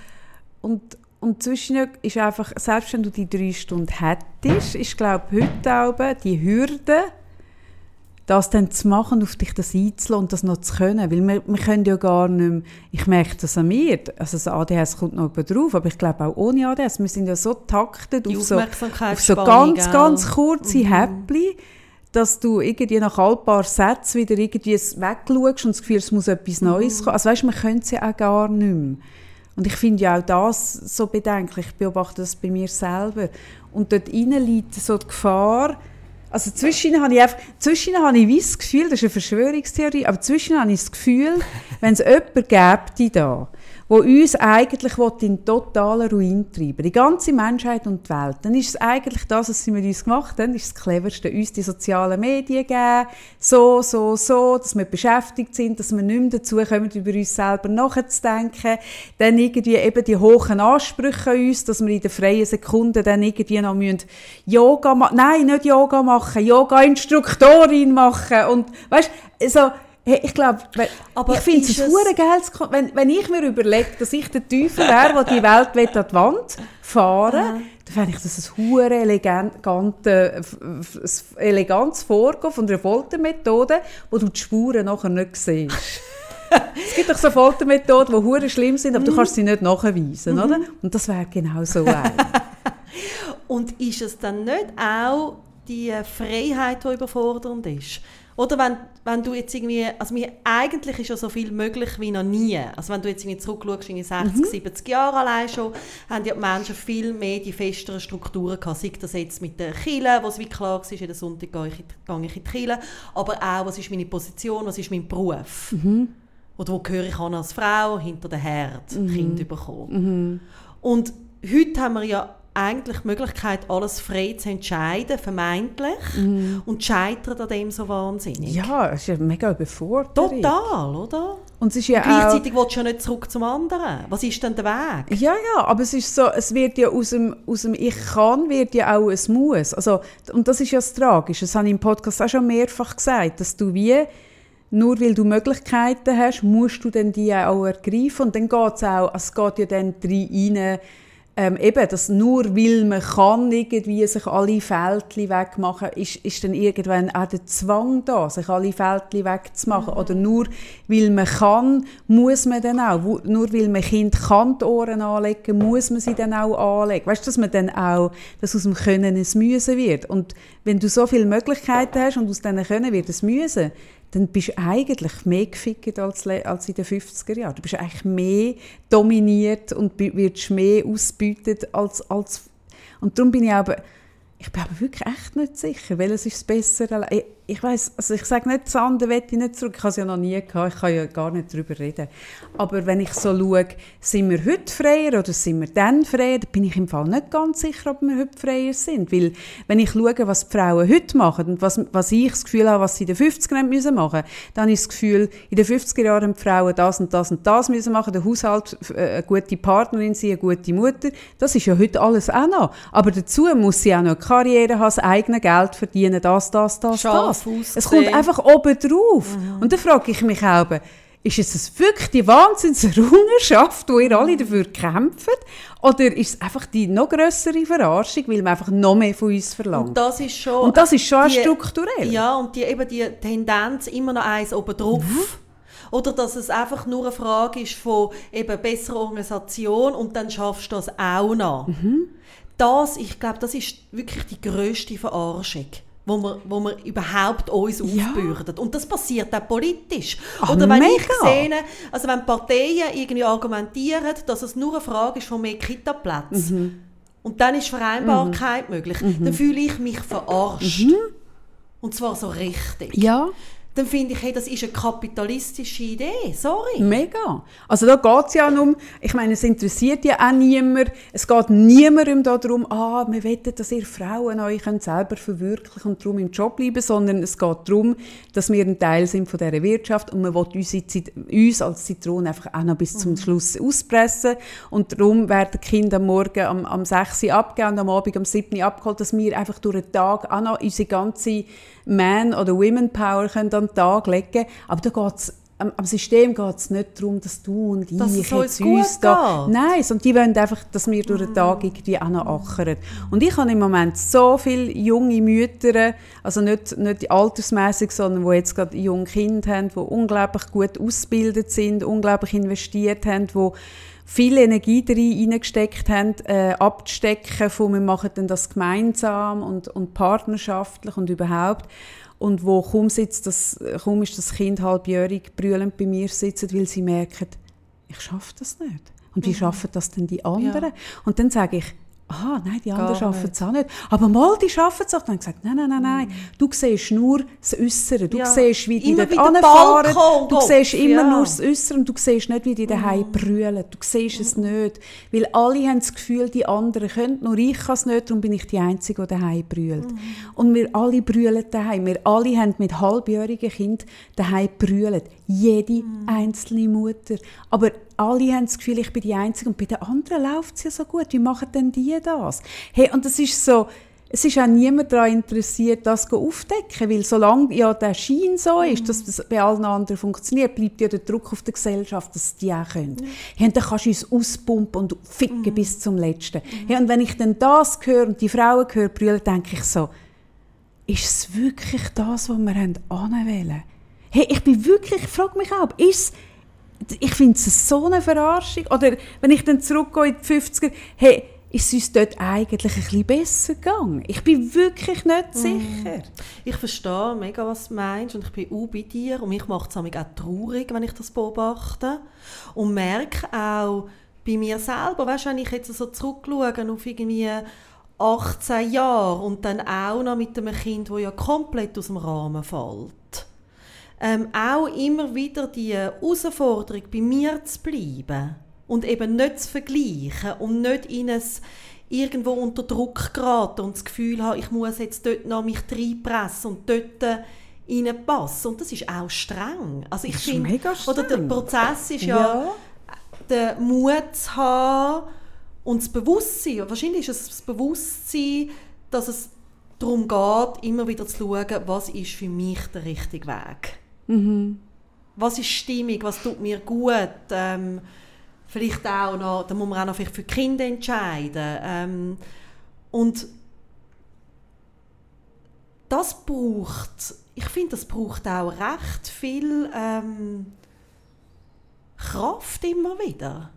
und, und zwischen ist einfach, selbst wenn du die drei Stunden hättest, ist glaube ich heute auch die Hürde, das dann zu machen, auf dich das einzulassen und das noch zu können. Weil wir, wir können ja gar nicht mehr, ich merke das an mir, also das ADHS kommt noch drauf, aber ich glaube auch ohne ADHS, wir sind ja so taktet auf so, auf so ganz, ganz kurze Häppchen, dass du irgendwie nach ein paar Sätzen wieder irgendwie wegschaust und das Gefühl, es muss etwas Neues kommen. Also weißt, man könnte es ja auch gar nicht mehr. Und ich finde ja auch das so bedenklich. Ich beobachte das bei mir selber. Und dort innen liegt so die Gefahr, also zwischen habe ich einfach, zwischen habe ich wie das Gefühl, das ist eine Verschwörungstheorie, aber zwischen habe ich das Gefühl, wenn es jemanden gäbe da, wo uns eigentlich in totalen Ruin treiben. Die ganze Menschheit und die Welt, dann ist es eigentlich das, was sie mit uns gemacht haben, ist das Cleverste, uns die sozialen Medien geben, so, so, so, dass wir beschäftigt sind, dass wir nicht mehr dazu kommen, über uns selber nachzudenken, dann irgendwie eben die hohen Ansprüche an uns, dass wir in den freien Sekunden dann irgendwie noch müssen Yoga machen, nein, nicht Yoga machen, Yoga-Instruktorin machen und, weißt, so, Hey, ich glaube, ich finde es ein geiles wenn, wenn ich mir überlege, dass ich der Teufel wäre, der die Welt will an die Wand fahren dann fände ich das ein hure elegante, ein elegantes Vorgehen von einer Foltermethode, wo du die Spuren nachher nicht siehst. es gibt doch so Foltermethoden, die hure schlimm sind, aber du kannst sie nicht nachweisen, oder? Und das wäre genau so eine. Und ist es dann nicht auch die Freiheit, die überfordernd ist? Oder wenn, wenn du jetzt irgendwie, also mir, eigentlich ist ja so viel möglich wie noch nie. Also wenn du jetzt irgendwie zurückschaust, in die 60, 70 Jahre allein schon, haben ja die Menschen viel mehr die festeren Strukturen gehabt. Sei das jetzt mit der Kille, wo es wie klar war, jeden Sonntag gehe ich, in- gehe ich in die Kille, aber auch, was ist meine Position, was ist mein Beruf? Oder wo gehöre ich an als Frau, hinter der Herd, Kind bekommen. Und heute haben wir ja eigentlich die Möglichkeit, alles frei zu entscheiden, vermeintlich, und scheitert an dem so wahnsinnig. Ja, es ist ja mega überfordert. Total, oder? Und es ist ja auch... Gleichzeitig willst du ja nicht zurück zum anderen. Was ist denn der Weg? Ja, ja, aber es ist so, es wird ja aus dem, aus dem Ich kann, wird ja auch ein Muss. Also, und das ist ja das Tragische, das habe ich im Podcast auch schon mehrfach gesagt, dass du wie, nur weil du Möglichkeiten hast, musst du dann die auch ergreifen und dann geht es auch, es geht ja dann rein, ähm, eben, dass nur weil man kann irgendwie sich alle Fältchen wegmachen, ist, ist dann irgendwann auch der Zwang da, sich alle Fältchen wegzumachen. Oder nur weil man kann, muss man dann auch. Nur weil man Kind kann die Ohren anlegen, muss man sie dann auch anlegen. Weißt du, dass man dann auch, dass aus dem Können ein Müssen wird. Und wenn du so viele Möglichkeiten hast und aus diesen Können wird es Müssen, dann bist du eigentlich mehr gefickt als, als in den 50er Jahren. Du bist eigentlich mehr dominiert und wirst mehr ausgebeutet als, als... Und darum bin ich aber... Ich bin aber wirklich echt nicht sicher, welches ist das Bessere. Ich, weiß, also ich sage nicht, andere will ich nicht zurück. Ich habe es ja noch nie gehabt, ich kann ja gar nicht darüber reden. Aber wenn ich so schaue, sind wir heute freier oder sind wir dann freier, dann bin ich im Fall nicht ganz sicher, ob wir heute freier sind. Weil, wenn ich schaue, was die Frauen heute machen und was, was ich das Gefühl habe, was sie in den 50er Jahren müssen machen dann habe ich das Gefühl, in den 50er Jahren haben die Frauen das und das und das müssen machen, der Haushalt, äh, eine gute Partnerin sein, eine gute Mutter. Das ist ja heute alles auch noch. Aber dazu muss sie auch noch eine Karriere haben, das eigene Geld verdienen, das, das, das, Scharf das. Es kommt einfach oben drauf. Und dann frage ich mich auch, ist es wirklich die Wahnsinnserrungenschaft, wo ihr alle dafür kämpft? Oder ist es einfach die noch grössere Verarschung, weil man einfach noch mehr von uns verlangt? Und das ist schon... Und das ist schon die- strukturell. Ja, und die, eben die Tendenz immer noch eins oben drauf. Mhm. Oder dass es einfach nur eine Frage ist von eben besserer Organisation und dann schaffst du das auch noch. Mhm. Das, ich glaube, das ist wirklich die grösste Verarschung wo wir, wo wir überhaupt uns Ja. aufbürden. Und das passiert auch politisch. Ah, Oder wenn ich mega. sehe, also wenn Parteien irgendwie argumentieren, dass es nur eine Frage ist von mehr Kita-Plätzen, Mhm. und dann ist Vereinbarkeit möglich, dann fühle ich mich verarscht. Und zwar so richtig. Ja, Dann finde ich, hey, das ist eine kapitalistische Idee. Sorry. mega. Also da geht es ja um, ich meine, es interessiert ja auch niemand, es geht niemandem darum, ah, wir wollen, dass ihr Frauen euch selber verwirklichen und darum im Job bleiben, sondern es geht darum, dass wir ein Teil sind von dieser Wirtschaft und man will unsere uns als Zitrone einfach auch noch bis zum Schluss auspressen und darum werden die Kinder am Morgen am, am 6 Uhr abgegeben und am Abend am 7 Uhr abgeholt, dass wir einfach durch den Tag auch noch unsere ganze Man- oder Women-Power können an den Tag legen Aber da geht's am, am System geht es nicht darum, dass du und Dass ich uns jetzt gut uns da... Nein, sondern die wollen einfach, dass wir durch den Tag irgendwie auch noch achern. Und ich habe im Moment so viele junge Mütter, also nicht, nicht altersmäßig, sondern die jetzt gerade junge Kinder haben, die unglaublich gut ausgebildet sind, unglaublich investiert haben, die viel Energie darin reingesteckt haben, äh, abzustecken von wir machen dann das gemeinsam und, und partnerschaftlich und überhaupt. Und wo kaum, sitzt das, kaum ist das Kind halbjährig brüllend bei mir sitzen, weil sie merken, ich schaffe das nicht. Und wie schaffen das denn die anderen? Und dann sage ich, aha, nein, die anderen schaffen es auch nicht. Aber mal, die schaffen es auch. Dann habe ich gesagt, nein, nein, nein, nein. Du siehst nur das Äußere. Du Ja. siehst, wie die Immer dort anfahren. Du siehst immer ja. nur das Äußere und du siehst nicht, wie die daheim brüllen. Du siehst es nicht. Weil alle haben das Gefühl, die anderen können, nur ich kann es nicht, darum bin ich die Einzige, die daheim brüllt. Und wir alle brüllen daheim. Wir alle haben mit halbjährigen Kindern daheim brüllt. Jede einzelne Mutter. Aber alle haben das Gefühl, ich bin die Einzige und bei den anderen läuft es ja so gut. Wie machen denn die das? Hey, und das ist so, es ist auch niemand daran interessiert, das aufzudecken, weil solange ja der Schein so ist, dass das bei allen anderen funktioniert, bleibt ja der Druck auf der Gesellschaft, dass die auch können. Hey, und dann kannst du uns auspumpen und ficken bis zum Letzten. Hey, und wenn ich dann das höre und die Frauen höre brüllen, denke ich so, ist es wirklich das, was wir anwählen? Hey, ich bin wirklich, ich frage mich auch, ist ich finde es so eine Verarschung. Oder wenn ich dann zurückgehe in die 50er, hey, ist es uns dort eigentlich ein bisschen besser gegangen? Ich bin wirklich nicht sicher. Ich verstehe mega, was du meinst und ich bin auch bei dir und mich macht es auch traurig, wenn ich das beobachte und merke auch bei mir selber, weißt, wenn ich jetzt so zurückschaue auf irgendwie 18 Jahre und dann auch noch mit einem Kind, das ja komplett aus dem Rahmen fällt, ähm, auch immer wieder die Herausforderung, bei mir zu bleiben und eben nicht zu vergleichen und nicht in ein, irgendwo unter Druck geraten und das Gefühl habe, ich muss jetzt dort noch mich reinpressen und dort äh, reinpassen. Und das ist auch streng. Also ich Das ist finde, mega oder der. Prozess ist ja, Ja. den Mut zu haben und das Bewusstsein, wahrscheinlich ist es das Bewusstsein, dass es darum geht, immer wieder zu schauen, was ist für mich der richtige Weg. Mhm. Was ist stimmig, was tut mir gut. Ähm, vielleicht auch noch, da muss man auch noch vielleicht für die Kinder entscheiden. Ähm, und das braucht, ich finde, das braucht auch recht viel ähm, Kraft immer wieder.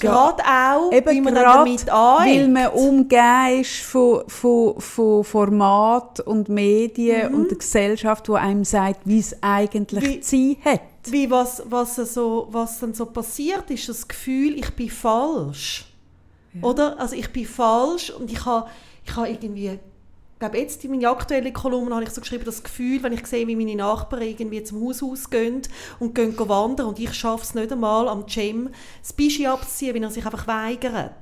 Ja, Gerade auch, Eben wie man damit weil aneckt. man umgeben ist von, von, von Format und Medien und der Gesellschaft, die einem sagt, wie es eigentlich Wie- zu sein hat. wie was, was, so, was dann so passiert, ist das Gefühl, ich bin falsch. Oder? Also ich bin falsch und ich habe ich habe irgendwie, glaube jetzt in meiner aktuellen Kolumne habe ich so geschrieben, das Gefühl, wenn ich sehe, wie meine Nachbarn irgendwie zum Haus ausgehen und gehen wandern und ich schaffe es nicht einmal am Gym, das Bischi abzuziehen, weil er sich einfach weigert.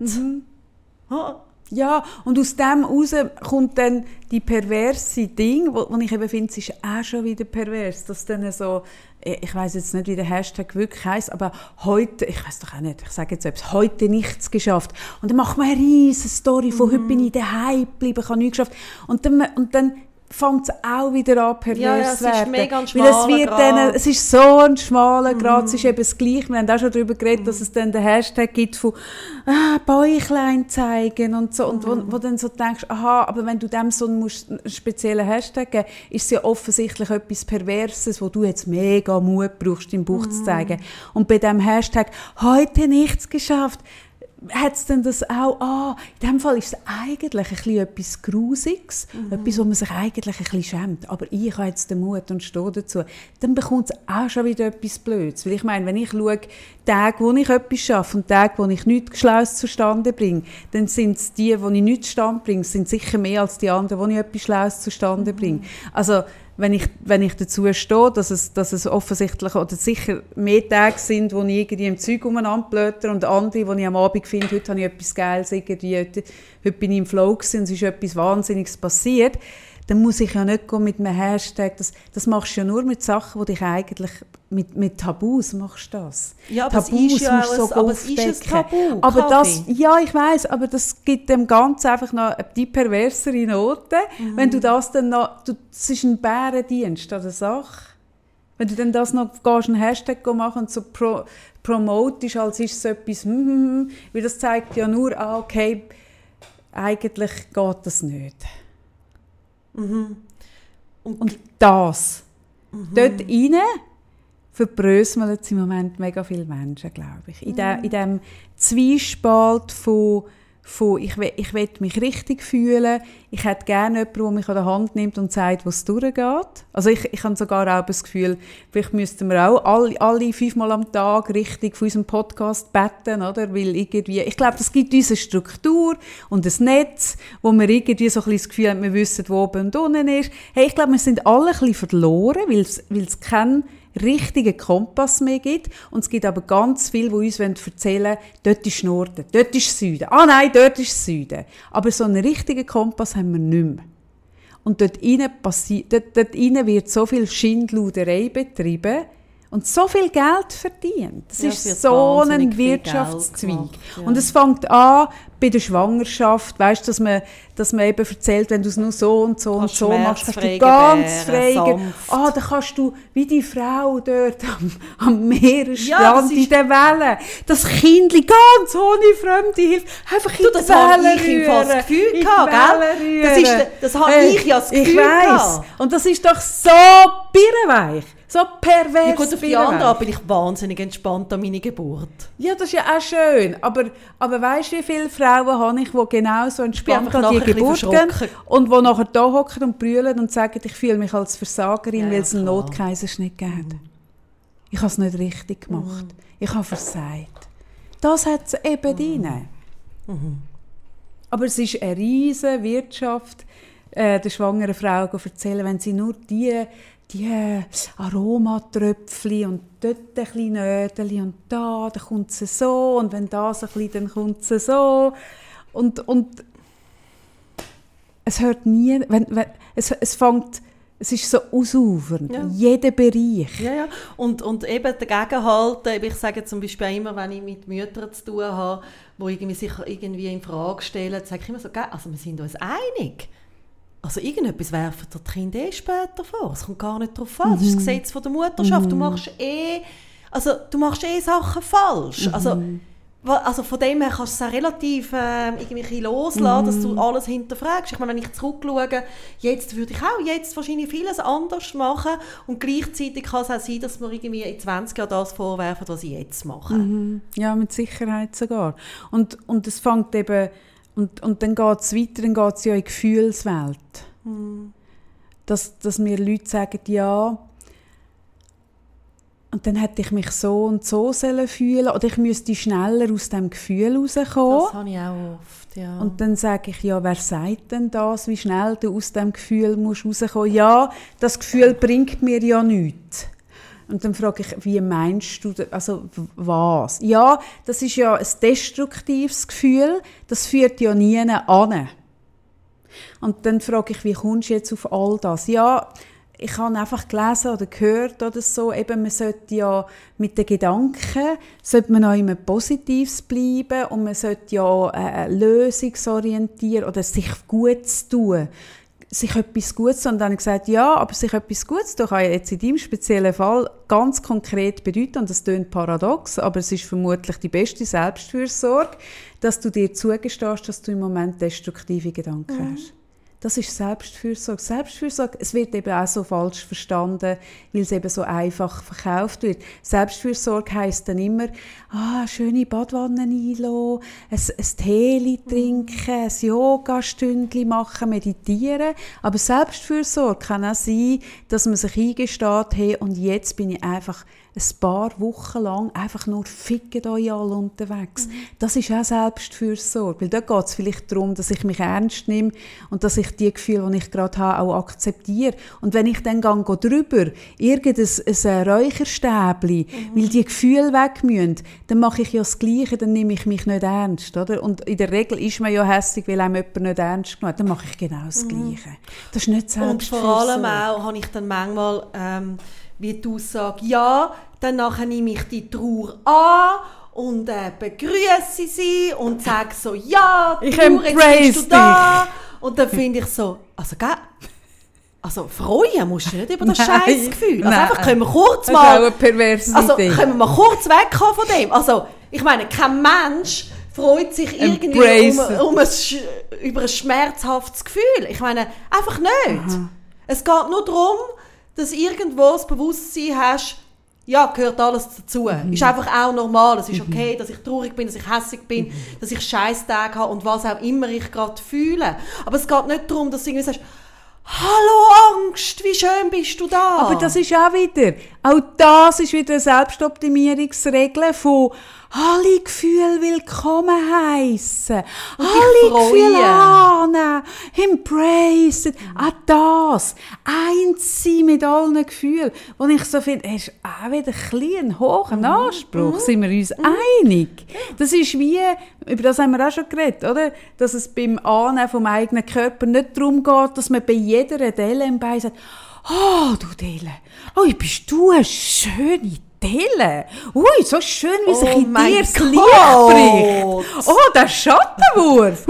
Ha, Ja, und aus dem heraus kommt dann die perverse Ding, wo, wo ich eben finde, es ist auch schon wieder pervers, dass dann so, eh, ich weiß jetzt nicht, wie der Hashtag wirklich heisst, aber heute, ich weiß doch auch nicht, ich sage jetzt etwas, heute nichts geschafft. Und dann macht man eine riesige Story von, heute bin ich daheim geblieben, ich habe nichts geschafft. Und dann, und dann fängt es auch wieder an, pervers Ja, ja, es zu ist werden. mega ein Weil es, wird. Mhm. dann, es ist so ein schmaler Grad, es ist eben das Gleiche. Wir haben auch schon darüber geredet, dass es dann den Hashtag gibt von ah, Bäuchlein zeigen und so. Und wo, Mhm. wo dann so denkst, aha, aber wenn du dem so einen, musst, einen speziellen Hashtag geben ist es ja offensichtlich etwas Perverses, wo du jetzt mega Mut brauchst, deinen Bauch Mhm. zu zeigen. Und bei dem Hashtag «Heute nichts geschafft», hat es denn das auch, ah, in dem Fall ist es eigentlich ein bisschen etwas Grusiges, etwas, wo man sich eigentlich ein bisschen schämt. Aber ich habe jetzt den Mut und stehe dazu. Dann bekommt es auch schon wieder etwas Blödes. Weil ich meine, wenn ich schaue, Tage, wo ich etwas schaffe und Tage, wo ich nichts Schlaues zustande bringe, dann sind es die, wo ich nichts zustande bringe, sind sicher mehr als die anderen, wo ich etwas Schlaues zustande bringe. Also, wenn ich, wenn ich dazu stehe, dass es, dass es offensichtlich oder sicher mehr Tage sind, wo ich irgendwie im Zeug umeinander blöter und andere, wo ich am Abend finde, heute habe ich etwas Geiles, irgendwie, heute, heute bin ich im Flow gewesen und es ist etwas Wahnsinniges passiert, dann muss ich ja nicht mit einem Hashtag, das, das machst du ja nur mit Sachen, die dich eigentlich, mit, mit Tabus machst du das. Ja, es ist ja musst du ein- aber es ist ein aufdecken. Tabu, Aber das, ja, ich weiß, aber das gibt dem Ganzen einfach noch die perversere Note, Mhm. wenn du das dann noch, du, das ist ein Bärendienst an der Sache. Wenn du dann das noch gehst, einen Hashtag machen und so pro, promotest, als ist es so etwas, hm, hm, weil das zeigt ja nur, ah, okay, eigentlich geht das nicht. Und, Und das, Mhm. dort rein, verbröseln es im Moment mega viele Menschen, glaube ich. In, Mhm. de, in dem Zwiespalt von, von ich, will, ich will mich richtig fühlen, ich hätte gerne jemanden, der mich an der Hand nimmt und sagt, wo es durchgeht. Also ich, ich habe sogar auch das Gefühl, vielleicht müssten wir auch alle, alle fünfmal am Tag richtig von unserem Podcast beten, oder? Weil irgendwie, ich glaube, das gibt uns eine Struktur und ein Netz, wo wir irgendwie so ein bisschen das Gefühl haben, wir wissen, wo oben und unten ist. Hey, ich glaube, wir sind alle ein bisschen verloren, es, weil es keinen richtigen Kompass mehr gibt. Und es gibt aber ganz viel, die uns erzählen wollen, dort ist Norden, dort ist Süden. Ah nein, dort ist Süden. Aber so einen richtigen Kompass haben wir nicht mehr. Und dort passi- dort, dort innen wird so viel Schindluderei betrieben und so viel Geld verdient. Das Ja, ist so ein Wirtschaftszweig. Ja. Und es fängt an bei der Schwangerschaft, weißt, dass man, dass man eben erzählt, wenn du es nur so und so und so machst, kannst du ganz frei, gebären, ge- sanft. ah, dann kannst du wie die Frau dort am, am Meeresstrand Ja, in den Wellen, das Kindli ganz ohne fremde Hilfe, einfach in Du, die das habe Wellen ich Fall das rühren, Gefühl in die gehabt, gell? Das ist rühren. das habe Hey, ich ja das Ich Gefühl weiss. gehabt. Und das ist doch so birrenweich, so pervers ja gut, auf die andere bin ich wahnsinnig entspannt an meine Geburt. Ja, das ist ja auch schön. Aber, aber weißt du, wie viele Frauen habe ich, die genau so entspannt an die Geburt gehen und die nachher da hocken und brüllen und sagen, ich fühle mich als Versagerin, Ja, weil es einen. Notkaiserschnitt gegeben hat. Ich habe es nicht richtig gemacht. Ich habe versagt. Das hat es eben drin. Aber es ist eine riesige Wirtschaft, äh, der schwangeren Frau zu erzählen, wenn sie nur die, die Aromatröpfchen und dort ein bisschen Nödeli und da, dann kommt sie so und wenn das ein bisschen, dann kommt sie so. Und, und es hört nie, wenn, wenn, es, es fängt, es ist so ausufernd, Ja. jeder Bereich. Ja, ja. Und, und eben dagegen halten, ich sage zum Beispiel immer, wenn ich mit Müttern zu tun habe, die irgendwie sich irgendwie in Frage stellen, sage ich immer so, «Gell, also wir sind uns einig. Also irgendetwas werfen dir die Kinder eh später vor. Es kommt gar nicht darauf an. Das ist das Gesetz von der Mutterschaft. Du machst eh, also du machst eh Sachen falsch. Also, wa- also von dem her kannst du es auch relativ äh, irgendwie loslassen, dass du alles hinterfragst. Ich meine, wenn ich zurückschaue, jetzt würde ich auch jetzt wahrscheinlich vieles anders machen und gleichzeitig kann es auch sein, dass mir irgendwie in 20 Jahren das vorwerfen, was ich jetzt mache. Ja, mit Sicherheit sogar. Und, und es fängt eben, und, und dann geht es weiter, dann geht es ja in die Gefühlswelt. Dass, dass mir Leute sagen, ja, und dann hätte ich mich so und so sollen fühlen oder ich müsste schneller aus dem Gefühl rauskommen. Das habe ich auch oft, ja. Und dann sage ich, ja, wer sagt denn das, wie schnell du aus dem Gefühl musst rauskommen? Ja, das Gefühl bringt mir ja nichts. Und dann frage ich, wie meinst du, also was? Ja, das ist ja ein destruktives Gefühl, das führt ja nie an. Und dann frage ich, wie kommst du jetzt auf all das? Ja, ich habe einfach gelesen oder gehört oder so, eben man sollte ja mit den Gedanken, sollte man auch immer Positives bleiben und man sollte ja äh, lösungsorientiert oder sich gut tun sich etwas Gutes. Und dann gesagt, ja, aber sich etwas Gutes tun kann ja jetzt in deinem speziellen Fall ganz konkret bedeuten, und das klingt paradox, aber es ist vermutlich die beste Selbstfürsorge, dass du dir zugestehst, dass du im Moment destruktive Gedanken hast. Das ist Selbstfürsorge. Selbstfürsorge, es wird eben auch so falsch verstanden, weil es eben so einfach verkauft wird. Selbstfürsorge heisst dann immer, ah, schöne Badwanne einlassen, ein, ein Tee trinken, ein Yoga-Stündchen machen, meditieren. Aber Selbstfürsorge kann auch sein, dass man sich eingesteht, hey, und jetzt bin ich einfach ein paar Wochen lang einfach nur ficken euch alle unterwegs. Das ist auch Selbstfürsorge, weil da geht es vielleicht darum, dass ich mich ernst nehme und dass ich die Gefühle, die ich gerade habe, auch akzeptiere. Und wenn ich dann gehe drüber, irgendein ein Räucherstäbli, weil die Gefühle weg müssen, dann mache ich ja das Gleiche, dann nehme ich mich nicht ernst, oder? Und in der Regel ist man ja hässlich, weil einem jemand nicht ernst genommen hat. Dann mache ich genau das Gleiche. Das ist nicht Und Selbstfürsorge. vor allem auch habe ich dann manchmal ähm, wie die Aussage, ja, dann nachher nehme ich die Trauer an und äh, begrüße sie und sage so, ja, Ich Trauer, jetzt bist du da. Und dann finde ich so, also gell, also freuen musst du nicht über das Scheißgefühl. Also einfach können wir kurz mal... Also können wir mal kurz wegkommen von dem. Also ich meine, kein Mensch freut sich irgendwie um, um ein, über ein schmerzhaftes Gefühl. Ich meine, einfach nicht. Es geht nur darum, dass irgendwo das Bewusstsein hast, ja, gehört alles dazu. Ist einfach auch normal. Es ist okay, dass ich traurig bin, dass ich hässlich bin, dass ich Scheißtage habe und was auch immer ich gerade fühle. Aber es geht nicht darum, dass du irgendwie sagst, Hallo Angst, wie schön bist du da? Aber das ist auch wieder, auch das ist wieder eine Selbstoptimierungsregel von alle Gefühle willkommen heißen, alle. Gefühle annehmen, embrace it. Auch das, eins sein mit allen Gefühlen. Und ich so finde, es ist auch wieder ein ein hoher Anspruch, sind wir uns einig. Das ist wie, über das haben wir auch schon geredet, oder? Dass es beim Annehmen vom eigenen Körper nicht darum geht, dass man bei jeder Delle im Bein sagt, Oh, du Dele, oh, bist du eine schöne Dele. Ui, so schön, wie sich Oh in dir das. Licht bricht. Oh, der Schattenwurf.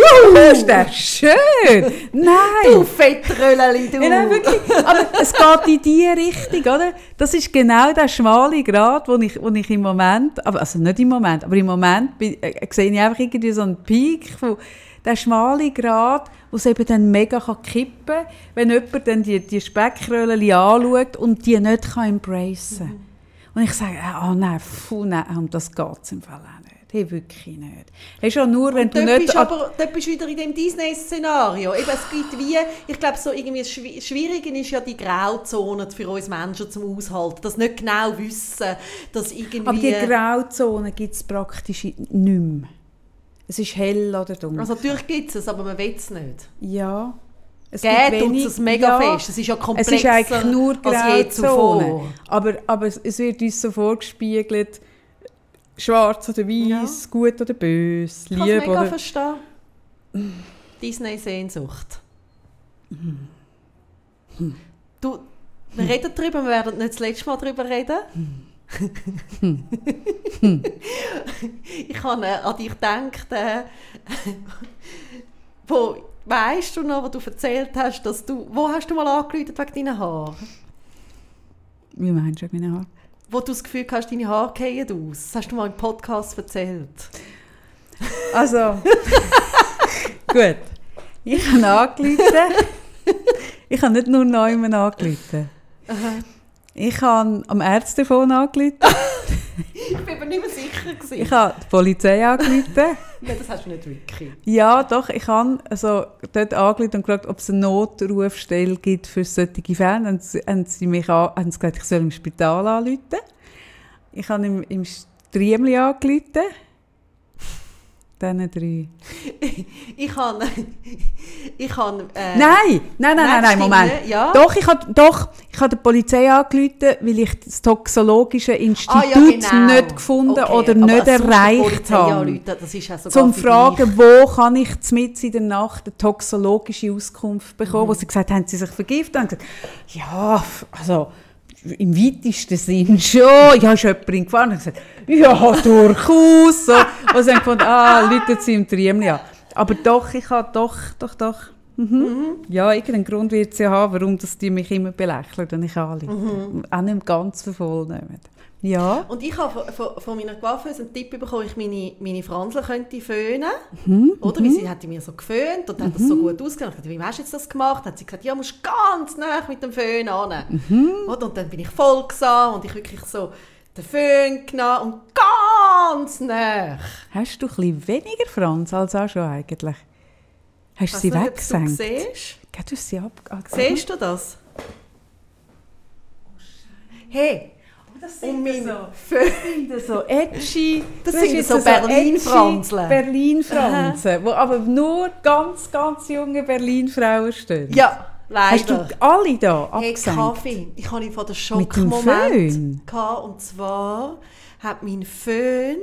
Ist der schön. Nein. Du Fettröllchen, du. Ja, nein, wirklich. Aber es geht in die Richtung, oder? Das ist genau der schmale Grad, wo ich, wo ich im Moment, also nicht im Moment, aber im Moment bin, äh, sehe ich einfach irgendwie so einen Peak von der schmale Grad, wo es eben dann mega kann kippen kann, wenn jemand dann die, die Speckröllchen anschaut und die nicht kann embracen Und ich sage, ah nein, puh, nein, um das geht es im Fall auch nicht. Hey, wirklich nicht. Hey, schon nur, wenn du nicht... bist aber dort bist du wieder in dem Disney-Szenario. Eben, es gibt wie, ich glaube, so irgendwie das Schwi- Schwierige ist ja die Grauzone für uns Menschen zum Aushalten. Das nicht genau wissen, dass irgendwie... aber die Grauzone gibt es praktisch nicht mehr. Es ist hell oder dunkel. also natürlich gibt es es, aber man will es nicht. Ja. Es tut wenig- es mega fest. Es ist ja Es komplexer ist eigentlich nur als je zuvor. Aber, aber es, es wird uns so vorgespielt, schwarz oder weiß, gut oder böse, Ich kann es lieb mega oder... verstehen. Disney-Sehnsucht. Du, wir reden darüber, wir werden nicht das letzte Mal darüber reden. ich habe äh, an dich gedacht, äh, wo, weißt du noch, wo du erzählt hast, dass du, wo hast du mal angerufen wegen deinen Haaren? Wie meinst du mit meinen Haaren? Wo du das Gefühl hast, deine Haare gehen aus. Das hast du mal im Podcast erzählt. Also, gut. Ich habe angerufen. Ich habe nicht nur Neumann angerufen. Ich habe am Ärztefon angerufen. Ich bin aber nicht mehr sicher. Gewesen. Ich habe die Polizei angerufen. Nein, das hast du nicht wirklich. Ja, doch, ich habe also dort angerufen und gefragt, ob es eine Notrufstelle gibt für solche Fälle. Haben sie, haben sie mich an, haben sie gesagt, ich soll im Spital anrufen. Ich habe im, im Striemli angerufen. Diesen drei. Ich habe... Ich habe... Äh, Nein, nein, nein, nein, nein, Moment. nicht, ja. Doch, ich habe doch, ich habe der Polizei angerufen, weil ich das toxologische Institut Ah, ja, genau. nicht gefunden Okay, oder nicht erreicht habe. anrufen, Das ist ja Zum fragen, wo kann ich mitten in der Nacht eine toxologische Auskunft bekommen, Mhm. wo sie gesagt haben, sie sich vergiftet haben. gesagt, ja, also im weitesten Sinn schon. Ja, ist jemand in Gefahr? Und ich gesagt, ja, durchaus. So. Und sie haben gefunden, ah, Leute sie im Triemli an. Aber doch, ich habe doch, doch, doch. Mhm. Ja, irgendeinen Grund wird es ja haben, warum das die mich immer belächeln, wenn ich anrufe. Mhm. Auch nicht ganz vervollnehmen. Ja. Und ich habe von, von, von meiner Coiffeuse einen Tipp bekommen, ich meine, meine Fransen könnte föhnen. Mhm, Oder? Weil sie hat die mir so geföhnt und hat das so gut ausgesehen. Ich dachte, wie hast du jetzt das gemacht? Hat sie gesagt, ja, musst ganz nah mit dem Föhn an. Mhm. Oder? Und dann bin ich voll gesehen und ich wirklich so den Föhn genommen und ganz nah. Hast du ein bisschen weniger Franz als auch schon eigentlich? Hast du sie nicht, ob du weggesenkt? siehst. Ja, du hast sie ab... ab- Siehst du das? Hey, Das und mein so. Föhn. sind so edgy. Das sind hast so jetzt Berlin-Franzeln. Berlin-Franzen, wo aber nur ganz, ganz junge Berlin-Frauen stehen. Ja, Hast leider. du alle da Hey, abgesenkt? Kaffee. Ich hatte von der Schockmoment. Und zwar hat mein Föhn,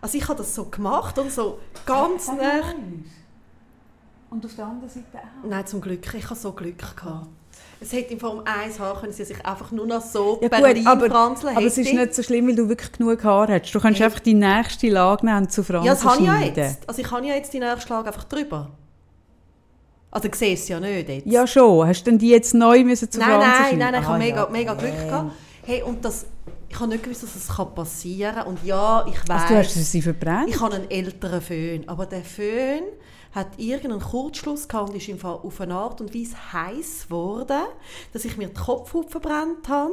also ich habe das so gemacht und so ganz nah. Und auf der anderen Seite auch. Nein, zum Glück. Ich habe so Glück gehabt. Es hätte in Form 1 Haar können sie sich einfach nur noch so Ja, gut, Berlin aber, franzeln. aber es ist nicht so schlimm, weil du wirklich genug Haar hast. Du kannst Hey. einfach die nächste Lage nehmen und zu Franzen Ja, das habe ich ja jetzt. Also ich habe ja jetzt die nächste Schlag einfach drüber. Also du siehst es ja nicht jetzt. Ja, schon. Hast du denn die jetzt neu müssen zu nein, Franzen nein, schneiden? nein, nein, ich Ah, habe mega, ja. mega Glück gehabt. Hey, und das, ich habe nicht gewusst, dass es das passieren kann. Und ja, ich weiß. Also, du hast sie verbrannt? Ich habe einen älteren Föhn, aber der Föhn hat irgendeinen Kurzschluss gehabt und ist im Fall auf eine Art und Weise heiß geworden, dass ich mir die Kopfhaut verbrannt habe,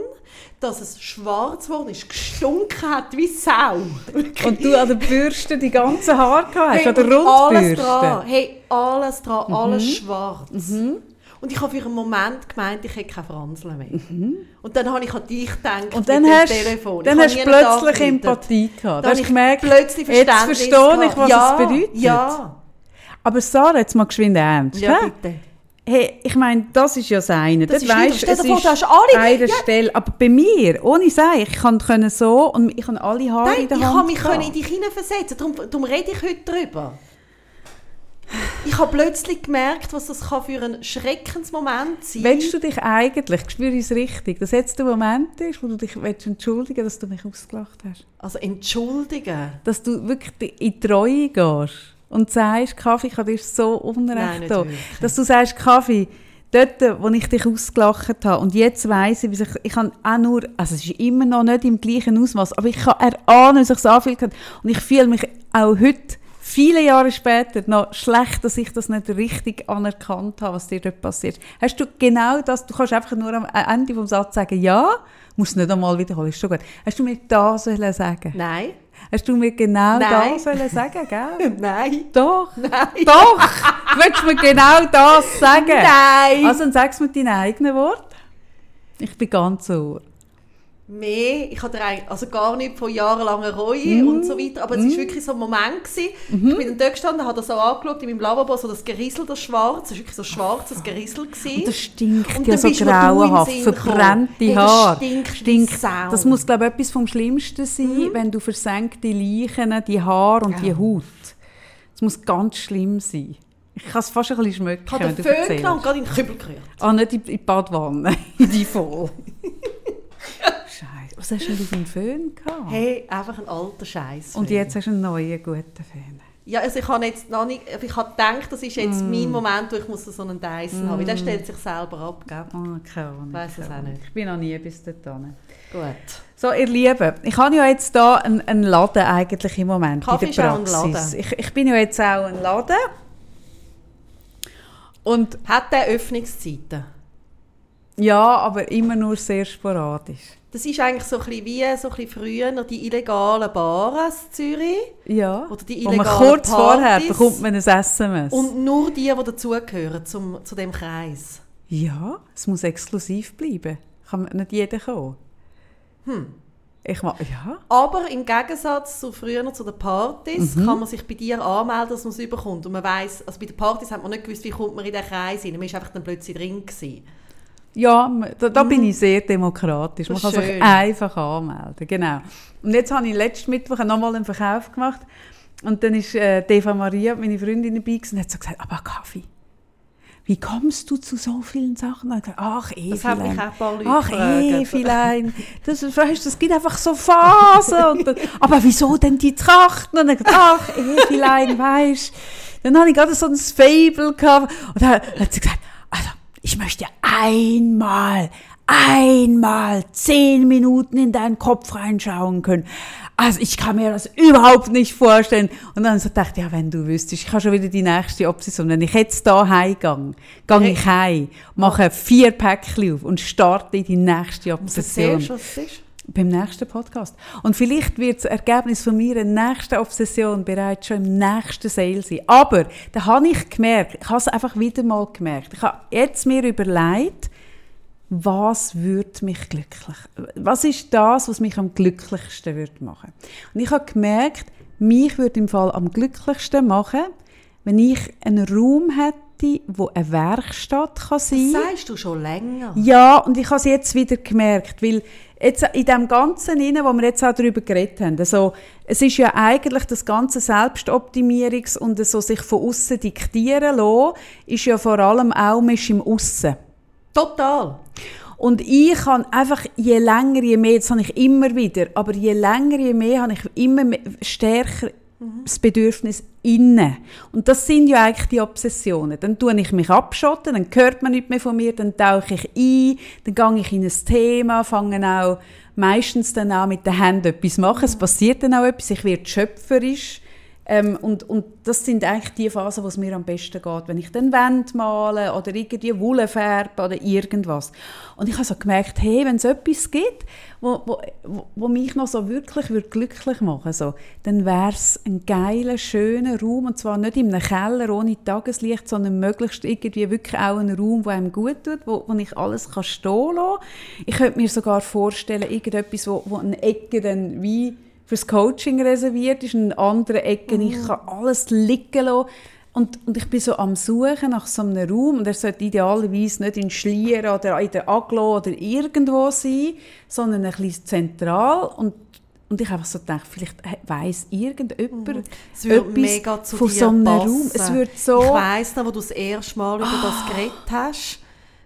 dass es schwarz geworden ist, gestunken hat wie Sau. Und du an der Bürste die ganzen Haare gehabt hast, Hey, an der und alles dran, Rundbürste. hey, alles dran, Mhm. alles schwarz. Und ich habe für einen Moment gemeint, ich hätte keine Franseln mehr. Und dann habe ich an dich gedacht Mhm. Und dann mit dem hast, Telefon. dann hast du plötzlich. Empathie gehabt. Dann hast habe ich gemerkt, plötzlich jetzt verstehe ich, was gehabt. es bedeutet. Ja, Aber Sarah, jetzt mal geschwind ernst. ja bitte. Hey, ich meine, das ist ja das eine. Das weisst, wieder- stell dir vor, du hast alle- einer Ja. Stelle. Aber bei mir, ohne Sei, ich kann können so und ich habe alle Haare Nein, in der ich Hand. habe mich können in dich hineinversetzen. Darum, darum rede ich heute darüber. Ich habe plötzlich gemerkt, was das kann für ein Schreckensmoment sein Willst du dich eigentlich, spüre ich es richtig, dass jetzt der Moment ist, wo du dich willst entschuldigen dass du mich ausgelacht hast? Also entschuldigen. Dass du wirklich in die Treue gehst und sagst, Kaffee, ich habe dir so Nein, unrecht wirklich. Dass du sagst, Kaffee, dort, wo ich dich ausgelacht habe und jetzt weiss ich, wie sich, ich kann auch nur, also es ist immer noch nicht im gleichen Ausmaß, aber ich kann erahnen, wie sich das anfühlt und ich fühle mich auch heute, viele Jahre später, noch schlecht, dass ich das nicht richtig anerkannt habe, was dir dort passiert. Hast du genau das, du kannst einfach nur am Ende vom Satz sagen, ja, musst es nicht einmal wiederholen, ist schon gut. Hast du mir das sollen sagen? Nein. Hast du mir genau Nein. das sollen sagen, gell? Nein. Doch. Nein. Doch! Du willst mir genau das sagen? Nein. Also dann sag's mit deinen eigenen Worten. Ich bin ganz so. Mehr, ich hatte also gar nicht von jahrelanger Reue Mhm. und so weiter, aber es war wirklich so ein Moment. Gewesen. Ich bin dann dort gestanden, habe das so angeschaut in meinem Lavabo, so das Geriesel, das Schwarz, das war wirklich so schwarzes Geriesel. Gewesen. Und das stinkt Und ja so den grauenhaft. Gekommen. Hey, das Haare. stinkt. Mhm. Das muss, glaube ich, etwas vom Schlimmsten sein, wenn du versenkte Leichen, die Haare und die Haut. Das muss ganz schlimm sein. Ich kann es fast ein bisschen schmecken, Ich habe wenn den du Föhn erzählst. genommen und gerade in den Kübel gerührt. Ah, nicht in in die Badwanne, in die voll. Was hast denn du für einen Föhn gehabt? Hey, einfach ein alter Scheiß. Und jetzt hast du einen neuen, guten Föhn. Ja, also ich habe jetzt noch nicht, ich habe gedacht, das ist jetzt Mm. mein Moment, wo ich muss so einen Dyson haben, weil der stellt sich selber ab, gell? Oh, keine Ahnung. Ich weiss es auch nicht. Ich bin noch nie bis dorthin. Gut. So, ihr Lieben, ich habe ja jetzt hier einen, einen Laden eigentlich im Moment Kaffee in ist der auch ein Praxis. Laden. Ich, ich bin ja jetzt auch ein Laden. Und Hat der Öffnungszeiten? Ja, aber immer nur sehr sporadisch. Das ist eigentlich so ein bisschen wie so ein bisschen früher die illegalen Bars in Zürich. Ja. Oder die illegalen kurz vorher Partys. bekommt man ein SMS. Und nur die, die dazugehören zum, zu dem Kreis. ja, es muss exklusiv bleiben. Kann nicht jeder kommen. Hm. Ich mag, ja. Aber im Gegensatz zu früher zu den Partys Mhm. kann man sich bei dir anmelden, dass man es überkommt. Und man weiss, also bei den Partys hat man nicht gewusst, wie kommt man in den Kreis rein. Man war einfach dann plötzlich drin. Gewesen. Ja, da, da bin ich sehr demokratisch. Man Mhm. Das kann ist sich schön. einfach anmelden. Genau. Und jetzt habe ich letzten Mittwoch nochmal einen Verkauf gemacht. Und dann ist äh, die Eva Maria, meine Freundin, dabei und hat so gesagt, aber Kaffee, wie kommst du zu so vielen Sachen? Und ich gesagt, ach, Das haben mich Evilein. auch ein paar Leute Ach. Evilein, das, weißt, das gibt einfach so Phasen. Dann, aber wieso denn die Trachten? Und dann gesagt, ach, Evilein, weisst Dann hatte ich gerade so ein Fable gehabt. Und dann hat sie gesagt, also, ich möchte einmal, einmal zehn Minuten in deinen Kopf reinschauen können. Also ich kann mir das überhaupt nicht vorstellen. Und dann so dachte ich, ja, wenn du wüsstest, ich habe schon wieder die nächste Obsession. Wenn ich jetzt da heimgehe, gehe ich heim, mache vier Päckchen auf und starte in die nächste Obsession Erzählst du, was ist? Beim nächsten Podcast. Und vielleicht wird das Ergebnis von meiner nächsten Obsession bereits schon im nächsten Sale sein. Aber da habe ich gemerkt, ich habe es einfach wieder mal gemerkt. Ich habe jetzt mir überlegt, was würde mich glücklich? Was ist das, was mich am glücklichsten würde machen? Und ich habe gemerkt, mich würde im Fall am glücklichsten machen, wenn ich einen Raum hätte, wo eine Werkstatt kann sein Das sagst du schon länger. ja, und ich habe es jetzt wieder gemerkt, weil jetzt in dem Ganzen, rein, wo wir jetzt auch darüber geredet haben, also, es ist ja eigentlich das ganze Selbstoptimierungs- und so sich von außen diktieren lassen, ist ja vor allem auch Mensch im Aussen. Total. Und ich habe einfach, je länger, je mehr, das habe ich immer wieder, aber je länger, je mehr habe ich immer mehr, stärker das Bedürfnis innen. Und das sind ja eigentlich die Obsessionen. Dann tue ich mich abschotten, dann hört man nicht mehr von mir, dann tauche ich ein, dann gehe ich in ein Thema, fange auch meistens dann auch mit den Händen etwas machen. Es passiert dann auch etwas, ich werde schöpferisch. Ähm, und, und das sind eigentlich die Phasen, wo es mir am besten geht, wenn ich den Wand male oder irgendwie Wolle färbe oder irgendwas. Und ich habe so gemerkt, hey, wenn es etwas gibt, wo, wo, wo- mich noch so wirklich würde glücklich machen so, dann wäre es ein geiler, schöner Raum, und zwar nicht in einem Keller ohne Tageslicht, sondern möglichst irgendwie wirklich auch ein Raum, der einem gut tut, wo, wo ich alles kann stehen lassen. Ich könnte mir sogar vorstellen, irgendetwas, wo, wo eine Ecke dann wie fürs Coaching reserviert ist, in anderen Ecken, ich kann alles liegen lassen. Und, und ich bin so am Suchen nach so einem Raum und er sollte idealerweise nicht in Schlieren oder in der Aglo oder irgendwo sein, sondern ein bisschen zentral und und ich einfach so gedacht, vielleicht weiss irgendjemand Es würde etwas mega zu von dir so einem passen. Raum. Es würde so... Ich weiss noch, wo du das erste Mal über das geredet hast.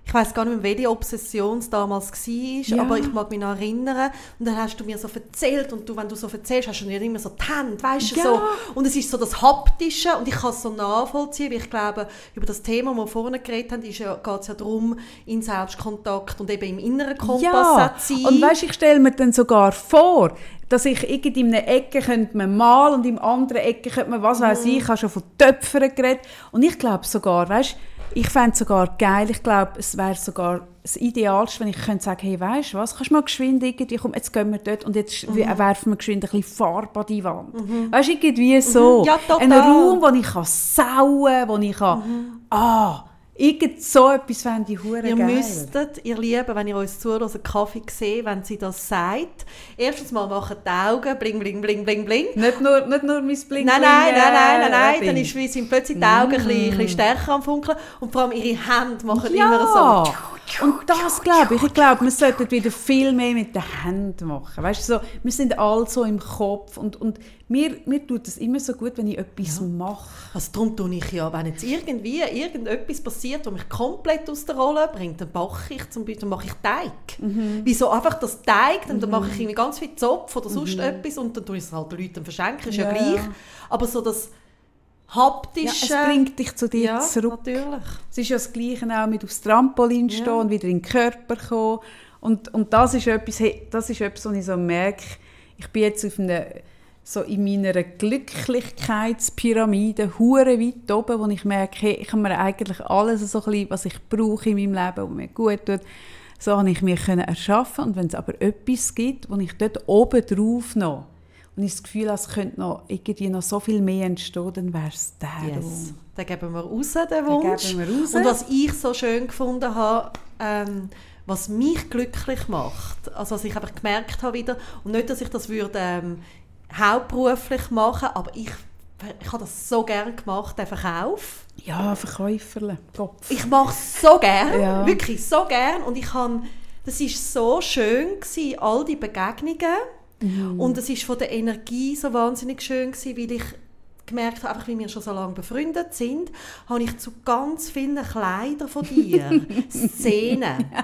Ich weiß gar nicht mehr, welche Obsession es damals war, Ja. aber ich mag mich noch erinnern. Und dann hast du mir so erzählt und du, wenn du so erzählst, hast du nicht immer so die Hände, weißt du, Ja. so. Und es ist so das Haptische und ich kann es so nachvollziehen, weil ich glaube, über das Thema, das wir vorhin geredet haben, ist ja, geht es ja darum, in Selbstkontakt und eben im inneren Kompass Ja, zu sein. und weißt, ich stelle mir dann sogar vor, dass ich irgendwie in einer Ecke könnte man mal und in anderen Ecke könnte man was weiß ich, ich habe schon von Töpfern geredet und ich glaube sogar, weißt, ich fände es sogar geil, ich glaube, es wäre sogar das Idealste, wenn ich könnte sagen, hey, weißt du was, kannst du mal geschwind irgendwie, komm, jetzt gehen wir dort und jetzt Mhm. werfen wir geschwind ein bisschen Farbe an die Wand. Weißt du, irgendwie so. Ja, total. Ein Raum, wo ich kann sauen, wo ich kann, Mhm. ah, irgend so etwas fände ich hure Ihr geil. müsstet, ihr Lieben, wenn ihr uns zuhört, Kaffee sehen, wenn sie das sagt. Erstens mal machen die Augen bling, bling, bling, bling, bling. Nicht nur, nicht nur mein Blink Nein, nein, nein, nein, nein, nein. Dann ist, sind plötzlich die Augen ein, bisschen, ein bisschen stärker am Funkeln. Und vor allem ihre Hände machen Ja. immer so. Und das glaube ich. Ich glaube, wir sollten wieder viel mehr mit den Händen machen. Weißt du, so, wir sind alle so im Kopf und, und mir, mir tut es immer so gut, wenn ich etwas mache. Also darum tue ich ja, wenn jetzt irgendwie irgendetwas passiert, was mich komplett aus der Rolle bringt, dann mache ich zum Beispiel dann mache ich Teig. Wieso einfach das Teig, dann, dann mache ich irgendwie ganz viel Zopf oder sonst etwas und dann tue ich es halt den Leuten verschenken, ist ja, Ja. gleich. Aber so das Ja, haptische... es bringt dich zu dir ja, zurück. natürlich. Es ist ja das Gleiche auch mit aufs Trampolin stehen Ja. und wieder in den Körper kommen. Und, und das, ist etwas, hey, das ist etwas, was ich so merke. Ich bin jetzt auf einer, so in meiner Glücklichkeitspyramide hure weit oben, wo ich merke, hey, ich habe mir eigentlich alles, so ein bisschen, was ich brauche in meinem Leben, was mir gut tut, so habe ich mir können erschaffen Und wenn es aber etwas gibt, wo ich dort oben drauf noch und ich das Gefühl habe, es könnte noch, irgendwie noch so viel mehr entstehen, dann wäre es der Yes. Den geben wir raus, den Wunsch. raus. Und was ich so schön gefunden habe, ähm, was mich glücklich macht, also was ich einfach gemerkt habe wieder, und nicht, dass ich das würde ähm, hauptberuflich machen, aber ich, ich habe das so gerne gemacht, den Verkauf. Ja, Verkäuferle, Kopf. Ich mache es so gern, Ja. wirklich so gern. Und ich habe, das ist so schön gewesen, all die Begegnungen. Mhm. Und es ist von der Energie so wahnsinnig schön gewesen, weil ich gemerkt habe, einfach wie wir schon so lange befreundet sind, habe ich zu ganz vielen Kleidern von dir Szenen.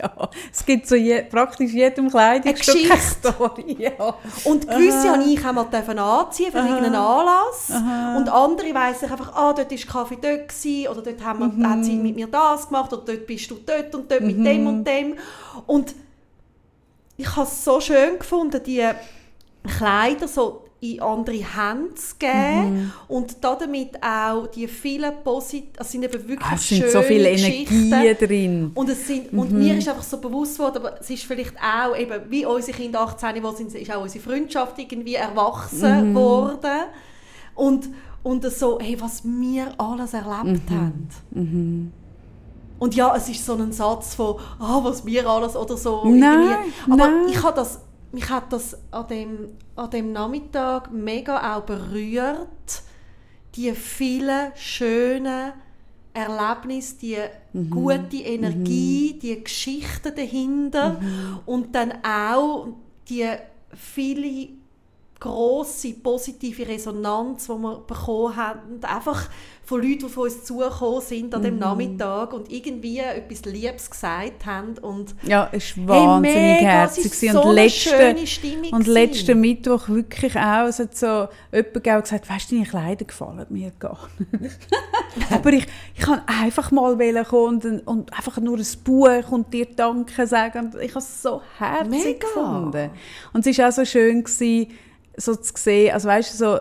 Ja, es gibt so je, praktisch jedem Kleidungsstück Eine Geschichte. Ja. Und gewisse habe ich auch mal anziehen für irgendeinen Anlass. Und andere weiss ich einfach, ah, dort war Kaffee dort gewesen, oder dort haben wir, hat sie mit mir das gemacht, oder dort bist du dort und dort mit dem und dem. Und ich habe es so schön gefunden, die Kleider so in andere Hände zu geben und damit auch die vielen positiv, es sind eben wirklich Ah, es schöne sind so viele. Energien drin. Und, es sind, und mir ist einfach so bewusst worden, aber es ist vielleicht auch, eben, wie unsere Kinder 18 wo sind, ist auch unsere Freundschaft irgendwie erwachsen worden. Und, und so, hey, was wir alles erlebt haben. Und ja, es ist so ein Satz von, ah, was wir alles oder so. Nein, irgendwie. Aber nein. ich habe das, mich hat das an dem, an dem Nachmittag mega auch berührt, die vielen schönen Erlebnisse, die Mhm. gute Energie, die Geschichten dahinter Mhm. und dann auch die viele grosse positive Resonanz, die wir bekommen haben, einfach von Leuten, die von uns zugekommen sind an dem Mhm. Nachmittag und irgendwie etwas Liebes gesagt haben und Ja, es war wahnsinnig mega, herzig. es so und letzte, Und letzten Mittwoch wirklich auch, es hat so jemand gesagt weißt du, deine Kleider gefallen mir gar nicht. Aber ich, ich kann einfach mal kommen und, und einfach nur ein Buch und dir Danke sagen. Und ich habe es so herzig Mega. gefunden. Und es war auch so schön, gewesen, so zu sehen, also weißt du, so,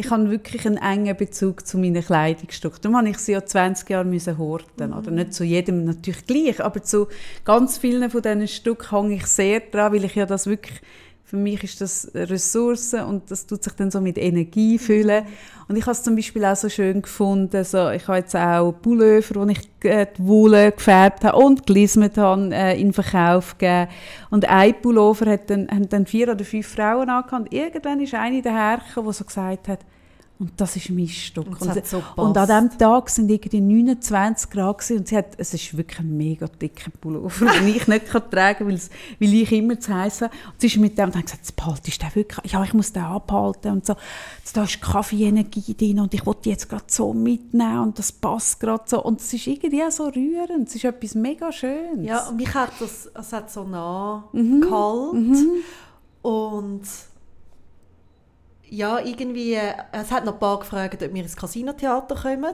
ich habe wirklich einen engen Bezug zu meinen Kleidungsstücken. Darum habe ich sie ja 20 Jahre müssen horten. Oder nicht zu jedem natürlich gleich, aber zu ganz vielen von diesen Stücken hänge ich sehr dran, weil ich ja das wirklich, für mich ist das Ressourcen und das tut sich dann so mit Energie füllen. Und ich habe es zum Beispiel auch so schön gefunden, so, ich habe jetzt auch Pullover, wo ich äh, die Wolle gefärbt habe und gelismet habe, äh, in Verkauf gegeben. Und ein Pullover hat dann, haben dann vier oder fünf Frauen angehabt. Und irgendwann ist eine dahergekommen, die so gesagt hat, und das ist mein Stück. Und hat so und an diesem Tag sind irgendwie 29 Grad gewesen und sie hat, es ist wirklich ein mega dicker Pullover, den ich nicht kann tragen kann, weil, ich immer zu heiß habe. Und sie ist mit dem und hat gesagt, jetzt behaltest du den wirklich? Ja, ich muss den abhalten und so. Jetzt, da ist Kaffee-Energie drin und ich wollte die jetzt gerade so mitnehmen und das passt gerade so. Und es ist irgendwie auch so rührend. Es ist etwas mega Schönes. Ja, und mich hat das, es hat so nah Mhm. gehalten. Und ja, irgendwie, äh, es hat noch ein paar gefragt, ob wir ins Casino-Theater kommen.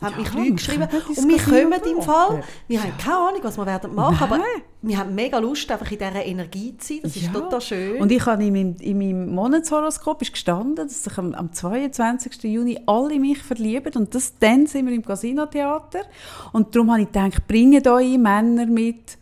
Haben Ja, mich Leute geschrieben. Und wir kommen im. Fall. Wir haben keine Ahnung, was wir werden machen, aber Nein. wir haben mega Lust, einfach in dieser Energie zu sein. Das ist Ja. total schön. Und ich habe in meinem, in meinem Monatshoroskop ist gestanden, dass sich am, am 22. Juni alle in mich verlieben. Und das, dann sind wir im Casino-Theater. Und darum habe ich gedacht, bringt eure Männer mit.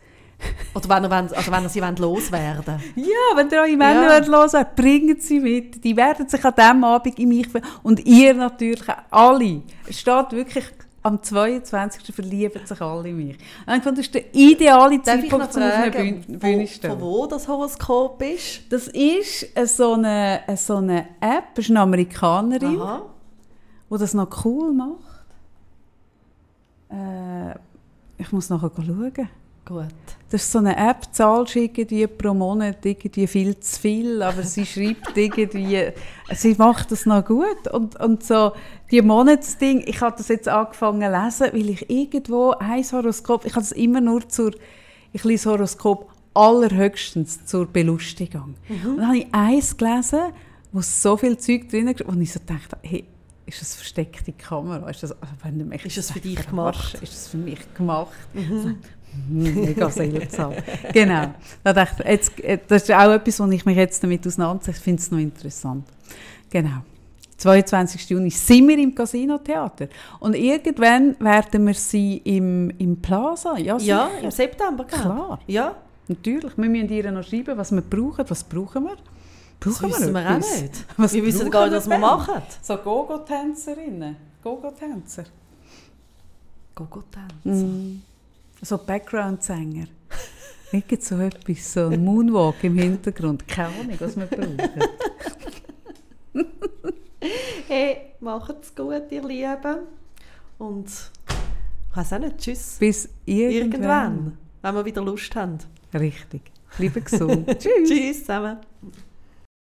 Oder wenn ihr, also wenn ihr sie loswerden Ja, wenn ihr eure Männer Ja. wollt, bringt sie mit. Die werden sich an diesem Abend in mich. Und ihr natürlich. Alle. Es steht wirklich, am 22. verlieben sich alle in mich. Und ich fand, das ist der ideale Darf Zeitpunkt, um auf eine fragen, Bühne, Bühne stehen. von wo das Horoskop ist? Das ist eine, so, eine, so eine App, das ist eine Amerikanerin. Aha. wo das noch cool macht. Äh, Ich muss nachher schauen. Gut. Das ist so eine App, zahlst irgendwie pro Monat irgendwie viel zu viel, aber sie schreibt irgendwie, sie macht das noch gut. Und, und so die Monatsding, ich habe das jetzt angefangen zu lesen, weil ich irgendwo ein Horoskop, ich habe das immer nur zur, ich lese Horoskop allerhöchstens zur Belustigung. Und dann habe ich eins gelesen, wo so viel Zeug drin ist, und ich so dachte, hey, ist das versteckte Kamera? Ist das, also wenn du mich Ist das für dich gemacht? Ist das für mich gemacht? So, hm, Mega seltsam. genau. Da dachte ich, jetzt, äh, das ist auch etwas, wo ich mich jetzt damit auseinandersetze. Ich finde es noch interessant. Genau. 22. Juni sind wir im Casino-Theater. Und irgendwann werden wir sie im, im Plaza. Ja, Ja, im September? Klar. Ja, Natürlich. Wir müssen ihr noch schreiben, was wir brauchen. Was brauchen wir? das Brauchen wissen wir auch etwas? nicht. Was wir wissen gar nicht, was wir machen. So Gogo-Tänzerinnen. Gogo-Tänzer. Gogo-Tänze. Mm. So Background-Sänger. Irgend so etwas, so ein Moonwalk im Hintergrund. Keine Ahnung, was wir brauchen. Hey, macht's gut, ihr Lieben. Und ich weiß auch nicht, tschüss. Bis irgendwann. Irgendwann, wenn wir wieder Lust haben. Richtig. Lieber gesund. Tschüss. Tschüss zusammen.